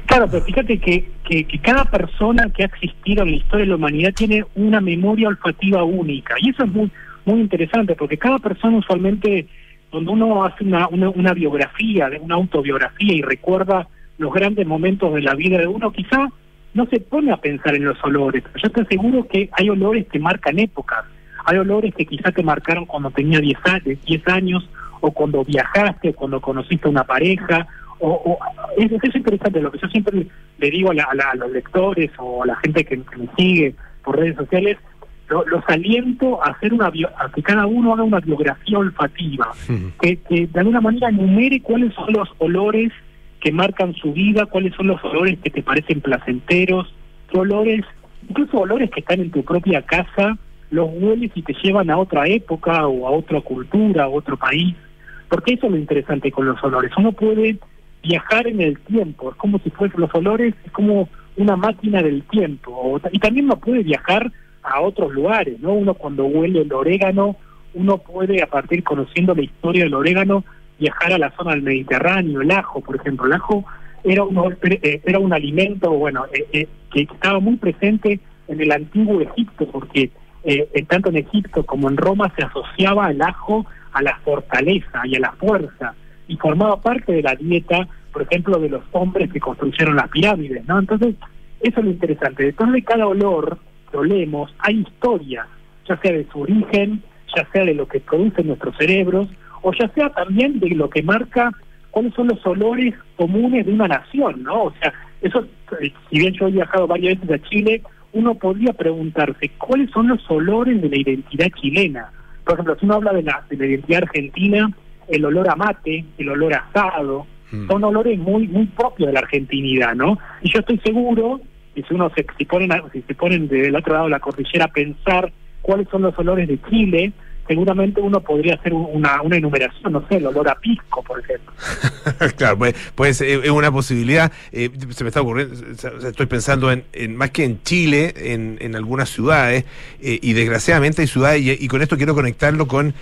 Claro, pero fíjate que, que, que cada persona que ha existido en la historia de la humanidad tiene una memoria olfativa única. Y eso es muy, muy interesante, porque cada persona usualmente, cuando uno hace una, una, una biografía, una autobiografía y recuerda los grandes momentos de la vida de uno, quizá no se pone a pensar en los olores. Yo te aseguro que hay olores que marcan épocas. Hay olores que quizá te marcaron cuando tenía 10 años, 10 años o cuando viajaste, o cuando conociste a una pareja, o, o es, es interesante lo que yo siempre le digo a, la- a la- a los lectores o a la gente que, que me sigue por redes sociales, lo- los aliento a hacer una bio- a que cada uno haga una biografía olfativa, que, que de alguna manera enumere cuáles son los olores que marcan su vida, cuáles son los olores que te parecen placenteros, olores, incluso olores que están en tu propia casa, los hueles y te llevan a otra época o a otra cultura, a otro país. Porque eso es lo interesante con los olores. Uno puede viajar en el tiempo, es como si fuesen los olores, es como una máquina del tiempo. Y también uno puede viajar a otros lugares, ¿no? Uno cuando huele el orégano, uno puede, a partir conociendo la historia del orégano, viajar a la zona del Mediterráneo, el ajo, por ejemplo. El ajo era un, eh, era un alimento, bueno, eh, eh, que estaba muy presente en el antiguo Egipto, porque eh, en tanto en Egipto como en Roma se asociaba el ajo a la fortaleza y a la fuerza, y formaba parte de la dieta, por ejemplo, de los hombres que construyeron las pirámides, ¿no? Entonces, eso es lo interesante. Detrás de cada olor que olemos hay historia, ya sea de su origen, ya sea de lo que producen nuestros cerebros, o ya sea también de lo que marca cuáles son los olores comunes de una nación, ¿no? O sea, eso, eh, si bien yo he viajado varias veces a Chile, uno podría preguntarse cuáles son los olores de la identidad chilena. Por ejemplo, si uno habla de la, de la identidad argentina, el olor a mate, el olor a asado, son olores muy muy propios de la argentinidad, ¿no? Y yo estoy seguro que si uno se, si ponen, si se ponen del otro lado de la cordillera a pensar cuáles son los olores de Chile, seguramente uno podría hacer un- una, una enumeración, no sé, el olor a pisco, por ejemplo. claro, pues, pues eh, es una posibilidad. eh, se me está ocurriendo, estoy pensando en, en más que en Chile, en, en algunas ciudades, eh, y desgraciadamente hay ciudades, y, y con esto quiero conectarlo con,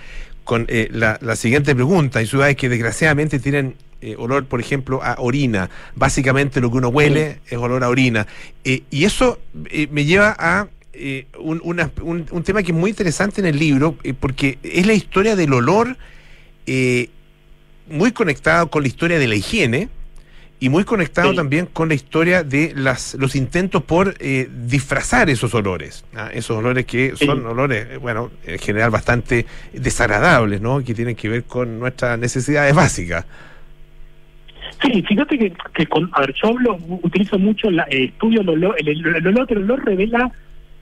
con eh, la, la siguiente pregunta. Hay ciudades que desgraciadamente tienen eh, olor, por ejemplo, a orina. Básicamente lo que uno huele es olor a orina. Eh, y eso me lleva a eh, un, una- un- un tema que es muy interesante en el libro, eh, porque es la historia del olor. eh, muy conectado con la historia de la higiene y muy conectado también con la historia de las, los intentos por eh, disfrazar esos olores. ¿ah? Esos olores que son olores, eh, bueno, en general bastante desagradables, ¿no? Que tienen que ver con nuestras necesidades básicas. Sí, fíjate que, que con, a ver, yo hablo, utilizo mucho la, eh, estudio el olor, el, el- el olor, el olor revela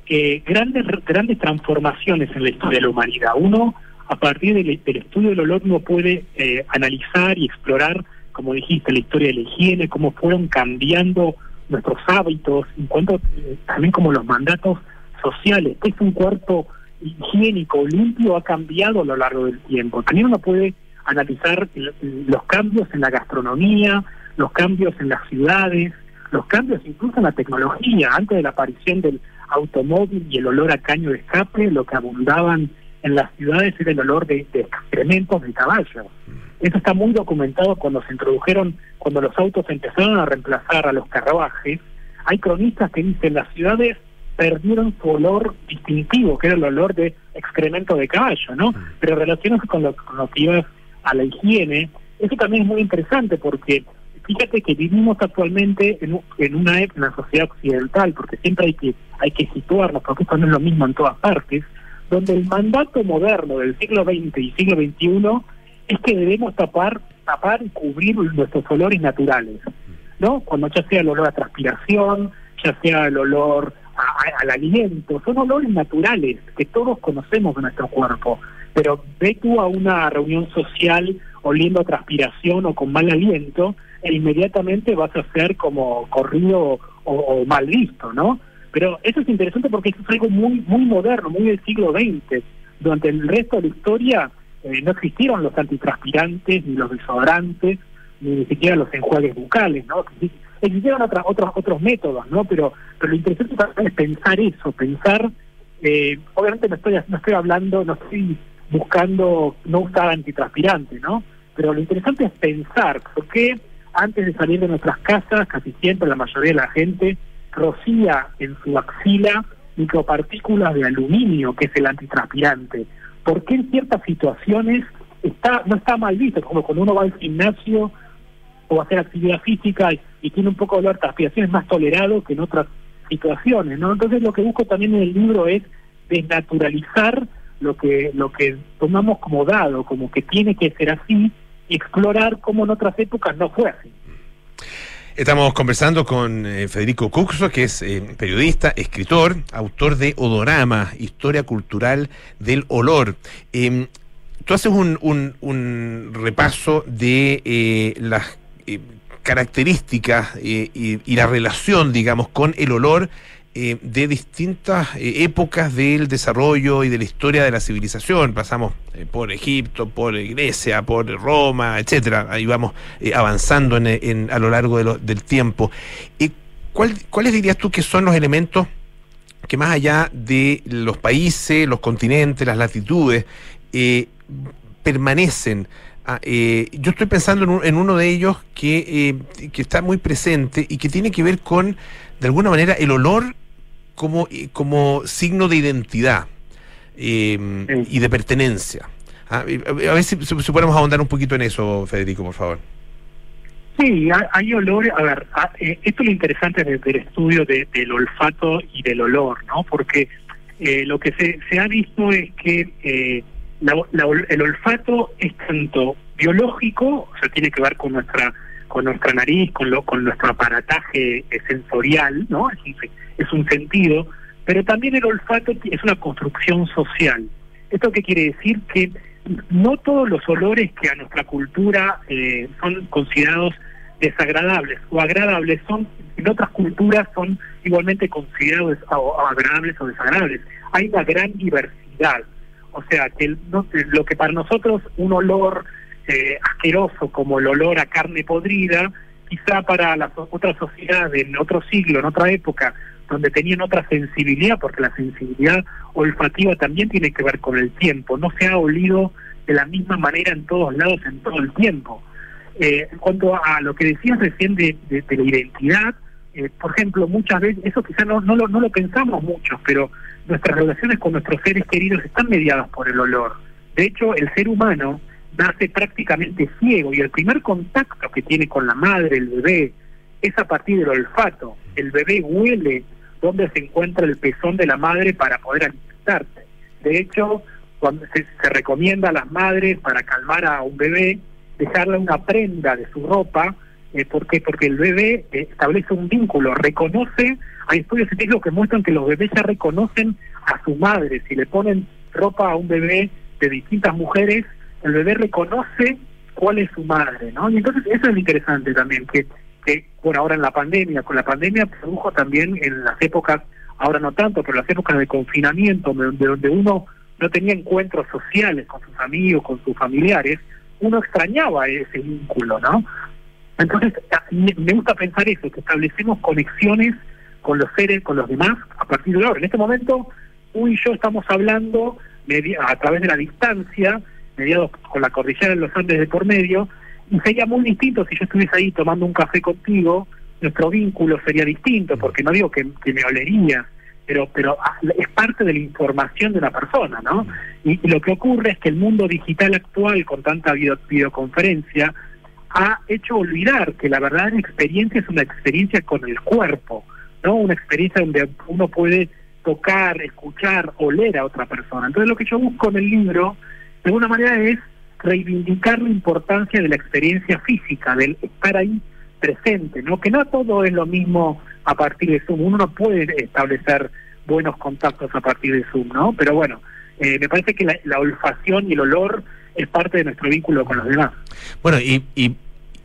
eh, grandes grandes transformaciones en la historia de la humanidad. Uno, a partir del, estudio del olor, uno puede eh, analizar y explorar, como dijiste, la historia de la higiene, cómo fueron cambiando nuestros hábitos, en cuanto eh, también como los mandatos sociales. es un cuerpo higiénico, limpio, ha cambiado a lo largo del tiempo. También uno puede analizar los cambios en la gastronomía, los cambios en las ciudades, los cambios incluso en la tecnología. Antes de la aparición del automóvil y el olor a caño de escape, lo que abundaban en las ciudades era el olor de, excrementos de caballo. Eso está muy documentado cuando se introdujeron, cuando los autos empezaron a reemplazar a los carruajes. Hay cronistas que dicen las ciudades perdieron su olor distintivo, que era el olor de excremento de caballo, ¿no? Pero relacionado con lo, con lo que iba a la higiene, eso también es muy interesante porque fíjate que vivimos actualmente en, en una en una sociedad occidental, porque siempre hay que hay que situarnos, porque esto no es lo mismo en todas partes, donde el mandato moderno del siglo XX y siglo XXI es que debemos tapar, tapar y cubrir nuestros olores naturales, ¿no? Cuando ya sea el olor a transpiración, ya sea el olor al aliento, son olores naturales que todos conocemos de nuestro cuerpo. Pero ve tú a una reunión social oliendo a transpiración o con mal aliento, e inmediatamente vas a ser como corrido o, o mal visto, ¿no? Pero eso es interesante porque es algo muy, muy moderno, muy del siglo XX. Durante el resto de la historia eh, no existieron los antitranspirantes, ni los desodorantes, ni siquiera los enjuagues bucales, ¿no? Existieron otras, otros, otros métodos, ¿no? Pero, pero lo interesante también es pensar eso, pensar, eh, obviamente no estoy, no estoy hablando, no estoy buscando no usar antitranspirante, ¿no? Pero lo interesante es pensar, ¿por qué antes de salir de nuestras casas, casi siempre la mayoría de la gente rocía en su axila micropartículas de aluminio, que es el antitranspirante? ¿Por qué en ciertas situaciones está no está mal visto? Como cuando uno va al gimnasio o a hacer actividad física y, tiene un poco de olor transpiración, es más tolerado que en otras situaciones, ¿no? Entonces lo que busco también en el libro es desnaturalizar lo que lo que tomamos como dado, como que tiene que ser así, explorar cómo en otras épocas no fue así. Estamos conversando con eh, Federico Cuxo, que es eh, periodista, escritor, autor de Odorama, Historia Cultural del Olor. Eh, tú haces un, repaso de eh, las características y la relación, digamos, con el olor eh, de distintas eh, épocas del desarrollo y de la historia de la civilización. Pasamos eh, por Egipto, por Grecia, por Roma, etcétera. Ahí vamos avanzando en, a lo largo de lo- del tiempo. ¿cuál- ¿Cuáles dirías tú que son los elementos que más allá de los países, los continentes, las latitudes, permanecen? Ah, yo estoy pensando en, en uno de ellos que, que está muy presente y que tiene que ver con, de alguna manera, el olor como, como signo de identidad eh, y de pertenencia. Ah, a ver si, si- podemos ahondar un poquito en eso, Federico, por favor. Sí, hay, hay olores, a ver, a- eh, esto es lo interesante de- del estudio de- del olfato y del olor, ¿no? Porque eh, lo que se, se ha visto es que eh, la- la el olfato es tanto biológico, o sea, tiene que ver con nuestra con nuestra nariz, con lo, con nuestro aparataje sensorial, ¿no? Es un, sentido, pero también el olfato es una construcción social. ¿Esto qué quiere decir? Que no todos los olores que a nuestra cultura eh, son considerados desagradables o agradables son en otras culturas son igualmente considerados o agradables o desagradables. Hay una gran diversidad. O sea, que el- no- lo que para nosotros un olor eh, asqueroso como el olor a carne podrida, quizá para las otras sociedades en otro siglo, en otra época, donde tenían otra sensibilidad, porque la sensibilidad olfativa también tiene que ver con el tiempo, no se ha olido de la misma manera en todos lados en todo el tiempo. Eh, en cuanto a lo que decías recién de, de- la identidad, eh, por ejemplo, muchas veces, eso quizá no, no, lo, no lo pensamos mucho, pero nuestras relaciones con nuestros seres queridos están mediadas por el olor. De hecho, el ser humano nace prácticamente ciego y el primer contacto que tiene con la madre, el bebé, es a partir del olfato. El bebé huele dónde se encuentra el pezón de la madre para poder alimentarse. De hecho, cuando se, se recomienda a las madres para calmar a un bebé, dejarle una prenda de su ropa, eh, ¿por qué? Porque el bebé eh, establece un vínculo, reconoce, hay estudios científicos que muestran que los bebés ya reconocen a su madre, si le ponen ropa a un bebé de distintas mujeres, el bebé reconoce cuál es su madre, ¿no? Y entonces eso es interesante también, que, que por ahora en la pandemia, con la pandemia produjo también en las épocas, ahora no tanto, pero las épocas de confinamiento, donde, donde uno no tenía encuentros sociales con sus amigos, con sus familiares, uno extrañaba ese vínculo, ¿no? Entonces, a- me gusta pensar eso, que establecemos conexiones con los seres, con los demás, a partir de ahora. En este momento, tú y yo estamos hablando a través de la distancia, mediados con la cordillera de los Andes de por medio, y sería muy distinto si yo estuviese ahí tomando un café contigo, nuestro vínculo sería distinto, porque no digo que, que me olería, pero pero ah, es parte de la información de una persona, ¿no? Y, y lo que ocurre es que el mundo digital actual, con tanta video- videoconferencia, ha hecho olvidar que la verdadera experiencia es una experiencia con el cuerpo, ¿no? Una experiencia donde uno puede tocar, escuchar, oler a otra persona. Entonces lo que yo busco en el libro, de alguna manera, es reivindicar la importancia de la experiencia física, del estar ahí presente, ¿no? Que no todo es lo mismo a partir de Zoom. Uno no puede establecer buenos contactos a partir de Zoom, ¿no? Pero bueno, eh, me parece que la, la olfacción y el olor es parte de nuestro vínculo con los demás. Bueno, y, y,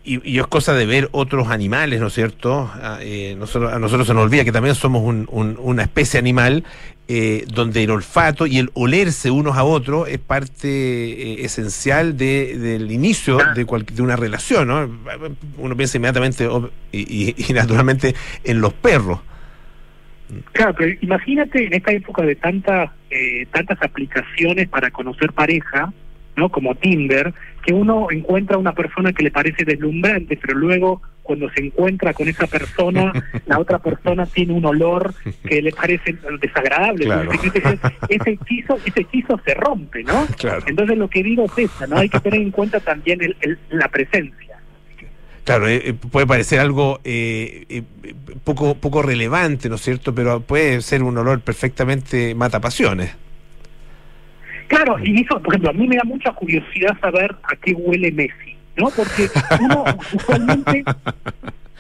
y, y es cosa de ver otros animales, ¿no es cierto? A, eh, nosotros, a nosotros se nos olvida que también somos un- un- una especie animal eh, donde el olfato y el olerse unos a otros es parte eh, esencial de, del inicio de, cual- de una relación, ¿no? Uno piensa inmediatamente y- y naturalmente en los perros. Claro, pero imagínate en esta época de tantas eh, tantas aplicaciones para conocer pareja, ¿no? Como Tinder, que uno encuentra una persona que le parece deslumbrante, pero luego cuando se encuentra con esa persona, la otra persona tiene un olor que le parece desagradable. Claro. Entonces, ese hechizo, ese hechizo se rompe, ¿no? Claro. Entonces lo que digo es eso, ¿no? Hay que tener en cuenta también el- el- la presencia. Claro, eh, eh, puede parecer algo eh, eh, poco, poco relevante, ¿no es cierto? Pero puede ser un olor perfectamente mata pasiones. Claro, y eso, por ejemplo, a mí me da mucha curiosidad saber a qué huele Messi, ¿no? Porque uno usualmente,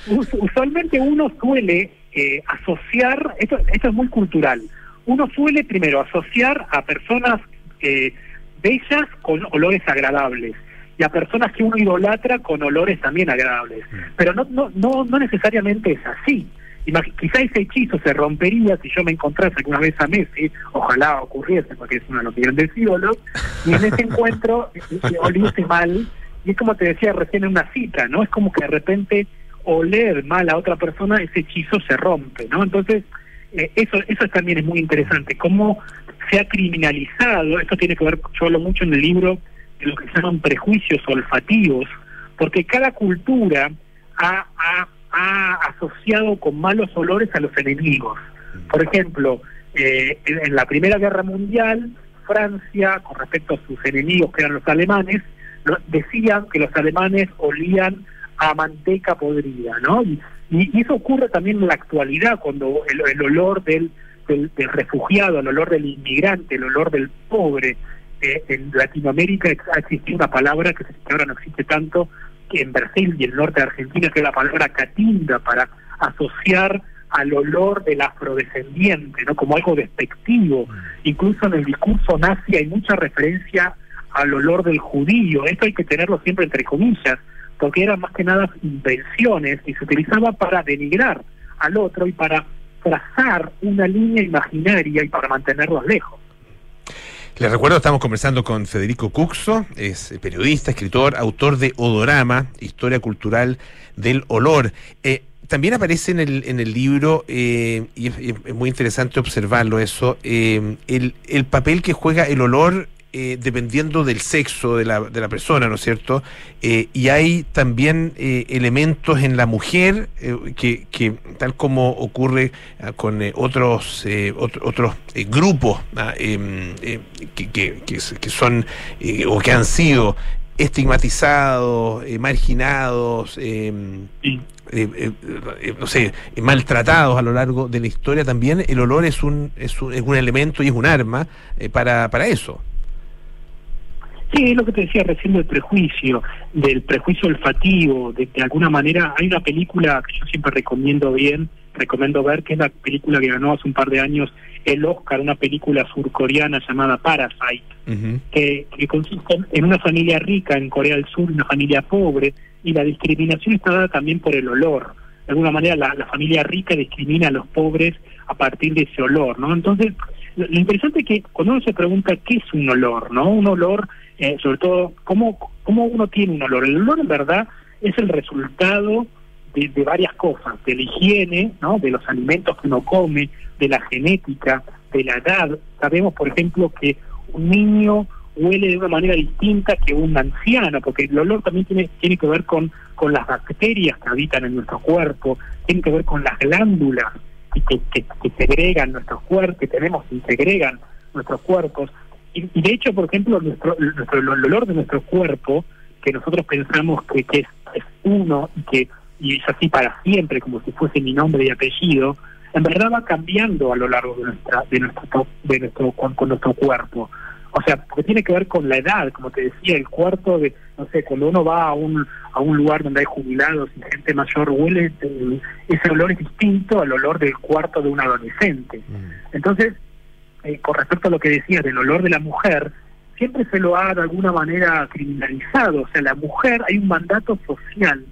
us- usualmente uno suele eh, asociar, esto, esto es muy cultural, uno suele primero asociar a personas eh, bellas con olores agradables y a personas que uno idolatra con olores también agradables. Pero no, no, no, no necesariamente es así. Quizá ese hechizo se rompería si yo me encontrase alguna vez a Messi, ojalá ocurriese, porque es uno de los grandes ídolos, y en ese encuentro eh, eh, oliese mal, y es como te decía recién en una cita, ¿no? Es como que de repente oler mal a otra persona, ese hechizo se rompe, ¿no? Entonces, eh, eso, eso también es muy interesante, cómo se ha criminalizado, esto tiene que ver, yo hablo mucho en el libro, de lo que se llaman prejuicios olfativos, porque cada cultura ha, ha- ha asociado con malos olores a los enemigos. Por ejemplo, eh, en, la Primera Guerra Mundial, Francia, con respecto a sus enemigos que eran los alemanes, decían que los alemanes olían a manteca podrida, ¿no? Y, eso ocurre también en la actualidad, cuando el, olor del, del, refugiado, el olor del inmigrante, el olor del pobre, eh, en Latinoamérica ha existido una palabra que, ahora no existe tanto, en Brasil y el norte de Argentina, que es la palabra catinda, para asociar al olor del afrodescendiente, ¿no? Como algo despectivo. Incluso en el discurso nazi hay mucha referencia al olor del judío. Esto hay que tenerlo siempre entre comillas, porque eran más que nada invenciones y se utilizaba para denigrar al otro y para trazar una línea imaginaria y para mantenerlos lejos. Les recuerdo, estamos conversando con Federico Cuxo, es periodista, escritor, autor de Odorama, Historia Cultural del Olor. Eh, también aparece en el, en el libro, eh, y es, y es muy interesante observarlo eso, eh, el, el papel que juega el olor eh, dependiendo del sexo de la, de la persona, ¿no es cierto? Eh, y hay también eh, elementos en la mujer eh, que, que, tal como ocurre ah, con otros otro- otros grupos ah, em, eh, que, que- que son o que han sido estigmatizados, marginados, em, eh, eh, eh, no sé, maltratados a lo largo de la historia, también el olor es un, es un, es un elemento y es un arma eh, para, para eso. Sí, es lo que te decía recién del prejuicio, del prejuicio olfativo, de que de alguna manera hay una película que yo siempre recomiendo bien, recomiendo ver, que es la película que ganó hace un par de años el Oscar, una película surcoreana llamada Parasite, que, que consiste en una familia rica en Corea del Sur, una familia pobre, y la discriminación está dada también por el olor. De alguna manera la, la familia rica discrimina a los pobres a partir de ese olor, ¿no? Entonces, lo, lo interesante es que cuando uno se pregunta qué es un olor, ¿no? Un olor, eh, sobre todo, ¿cómo, ¿cómo uno tiene un olor? El olor en verdad es el resultado de, varias cosas, de la higiene, ¿no? de los alimentos que uno come, de la genética, de la edad. Sabemos, por ejemplo, que un niño huele de una manera distinta que un anciano, porque el olor también tiene, tiene que ver con, con las bacterias que habitan en nuestro cuerpo, tiene que ver con las glándulas que, que, que- que segregan nuestros cuerpos, que tenemos y segregan nuestros cuerpos. Y, y de hecho, por ejemplo, nuestro, nuestro, el olor de nuestro cuerpo, que nosotros pensamos que, que es, es uno y que y es así para siempre, como si fuese mi nombre y apellido, en verdad va cambiando a lo largo de nuestra de nuestro de nuestro con, con nuestro cuerpo. O sea, porque tiene que ver con la edad, como te decía, el cuarto de, no sé, cuando uno va a un, a un lugar donde hay jubilados y gente mayor, huele, eh, ese olor es distinto al olor del cuarto de un adolescente. Entonces, eh, con respecto a lo que decías del olor de la mujer, siempre se lo ha de alguna manera criminalizado. O sea, la mujer, hay un mandato social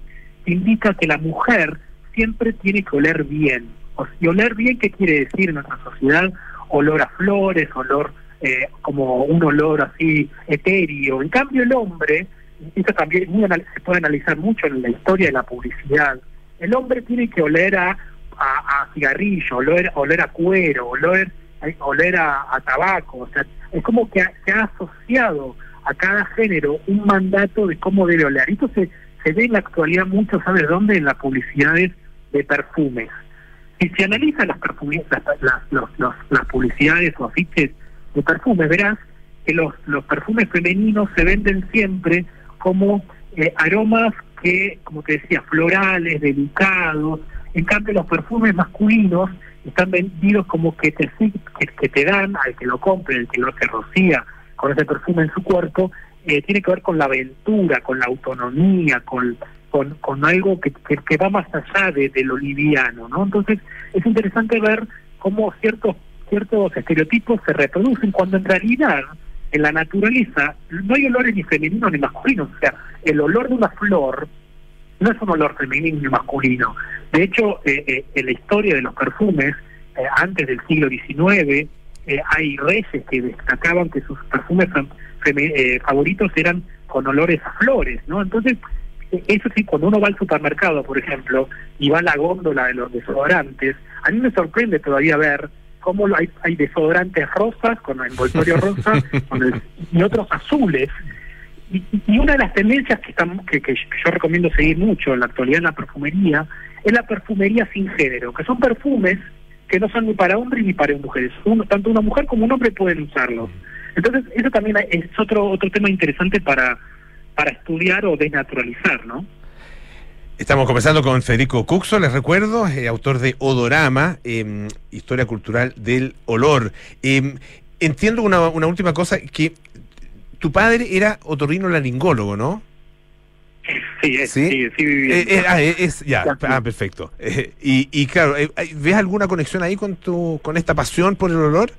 que indica que la mujer siempre tiene que oler bien. O, y oler bien, ¿qué quiere decir en nuestra sociedad? Olor a flores, olor eh, como un olor así etéreo. En cambio, el hombre, esto también se puede analizar mucho en la historia de la publicidad, el hombre tiene que oler a, a, a cigarrillo, oler, oler a cuero, oler, a- oler a, tabaco. O sea, es como que ha- se ha asociado a cada género un mandato de cómo debe oler. Y Esto se, se ve en la actualidad mucho, ¿sabes dónde? En las publicidades de perfumes. Si se analizan las, las, las publicidades o afiches de perfumes, verás que los, los perfumes femeninos se venden siempre como eh, aromas que, como te decía, florales, delicados. En cambio, los perfumes masculinos están vendidos como que te, que, te dan al que lo compre, el que lo que rocía con ese perfume en su cuerpo, eh, tiene que ver con la aventura, con la autonomía, con, con, con algo que, que, que va más allá de, de lo liviano, ¿no? Entonces, es interesante ver cómo ciertos ciertos estereotipos se reproducen cuando en realidad en la naturaleza no hay olores ni femeninos ni masculinos. O sea, el olor de una flor no es un olor femenino ni masculino. De hecho, eh, eh, en la historia de los perfumes, eh, antes del siglo XIX, eh, hay reyes que destacaban que sus perfumes favoritos eran con olores a flores, ¿no? Entonces, eh, eso sí, cuando uno va al supermercado, por ejemplo, y va a la góndola de los desodorantes, a mí me sorprende todavía ver cómo hay, hay desodorantes rosas, con envoltorio rosa, con el- y otros azules. Y, una de las tendencias que, están, que, que yo recomiendo seguir mucho en la actualidad en la perfumería es la perfumería sin género, que son perfumes que no son ni para hombres ni para mujeres. Uno, tanto una mujer como un hombre pueden usarlos. Entonces, eso también es otro otro tema interesante para, para estudiar o desnaturalizar, ¿no? Estamos conversando con Federico Cuxo, les recuerdo, eh, autor de Odorama, eh, Historia Cultural del Olor. Eh, entiendo una, una última cosa, que tu padre era otorrino-laringólogo, ¿no? Sí, es, ¿Sí? sí, sí, viviendo. Eh, eh, ah, eh, es, ya, ah, perfecto. Eh, y, y claro, ¿ves alguna conexión ahí con tu con esta pasión por el olor?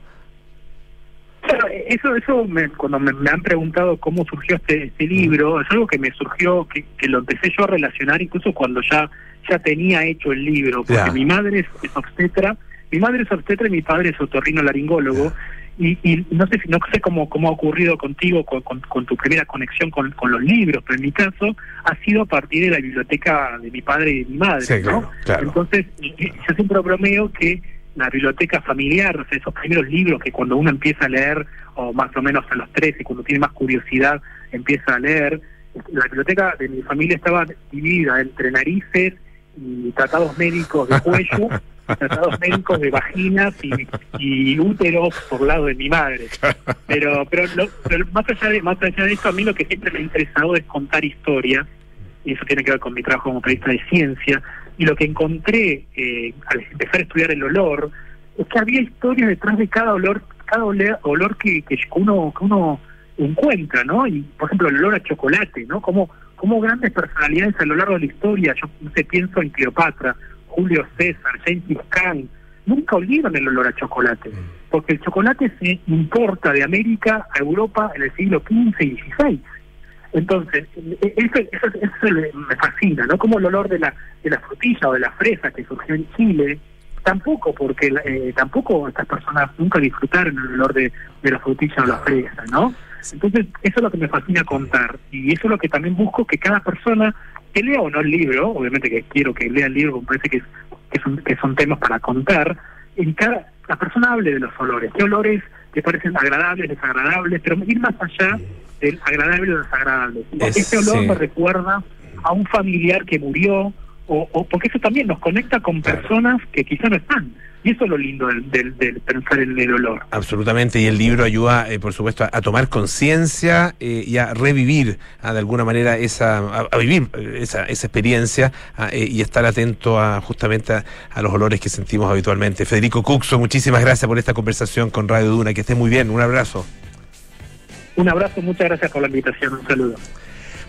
Claro, eso, eso me- cuando me, me han preguntado cómo surgió este, este libro, es algo que me surgió, que, que lo empecé yo a relacionar incluso cuando ya ya tenía hecho el libro, porque Ya. mi madre es, es obstetra, mi madre es obstetra y mi padre es otorrino laringólogo, y, y no sé si no sé cómo, cómo ha ocurrido contigo con, con- con tu primera conexión con, con los libros, pero en mi caso ha sido a partir de la biblioteca de mi padre y de mi madre, Sí, ¿no? claro, claro. Entonces, y yo siempre bromeo que la biblioteca familiar, o sea, esos primeros libros que cuando uno empieza a leer, o más o menos a los 13, cuando tiene más curiosidad, empieza a leer, la biblioteca de mi familia estaba dividida entre narices y tratados médicos de cuello, tratados médicos de vaginas y, y úteros por lado de mi madre. Pero, pero, lo- pero más allá de más allá de eso, a mí lo que siempre me ha interesado es contar historias y eso tiene que ver con mi trabajo como periodista de ciencia. Y lo que encontré eh, al empezar a estudiar el olor es que había historias detrás de cada olor, cada olor, olor que, que uno que uno encuentra, ¿no? Y por ejemplo el olor a chocolate, ¿no? Como como grandes personalidades a lo largo de la historia, yo no sé, pienso en Cleopatra, Julio César, Gengis Khan, nunca olvidan el olor a chocolate, porque el chocolate se importa de América a Europa en el siglo XV y XVI. Entonces, e- eso, eso, me fascina, ¿no? Como el olor de la, de la frutilla o de la fresa que surgió en Chile, tampoco, porque eh, tampoco estas personas nunca disfrutaron el olor de, de la frutilla o la fresa, ¿no? Entonces, eso es lo que me fascina contar, y eso es lo que también busco que cada persona que lea o no el libro, obviamente que quiero que lea el libro, me parece que, es, que, son, que son temas para contar, en cada, la persona hable de los olores, qué olores te parecen agradables, desagradables, pero ir más allá del agradable o desagradable. Es- Este olor sí. me recuerda a un familiar que murió, o, o porque eso también nos conecta con personas que quizá no están. Y eso es lo lindo del, del, del pensar en el olor. Absolutamente, y el libro ayuda, eh, por supuesto, a, a tomar conciencia eh, y a revivir ah, de alguna manera esa, a, a vivir eh, esa, esa experiencia ah, eh, y estar atento a justamente a, a los olores que sentimos habitualmente. Federico Cuxo, muchísimas gracias por esta conversación con Radio Duna, que esté muy bien, un abrazo. Un abrazo, muchas gracias por la invitación. Un saludo.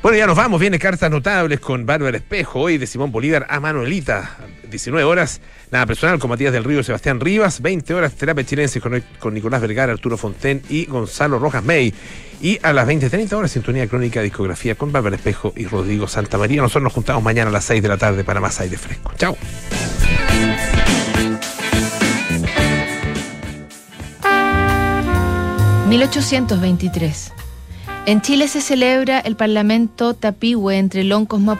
Bueno, ya nos vamos. Viene cartas notables con Bárbara Espejo, hoy de Simón Bolívar a Manuelita. 19 horas, nada personal con Matías del Río y Sebastián Rivas. 20 horas, terapia chilense con, Nicolás Vergara, Arturo Fonten y Gonzalo Rojas May. Y a las 20.30 horas, sintonía crónica discografía con Bárbara Espejo y Rodrigo Santa María. Nosotros nos juntamos mañana a las 6 de la tarde para más aire fresco. Chao. ...1823... En Chile se celebra el Parlamento Tapihue entre loncos mapuches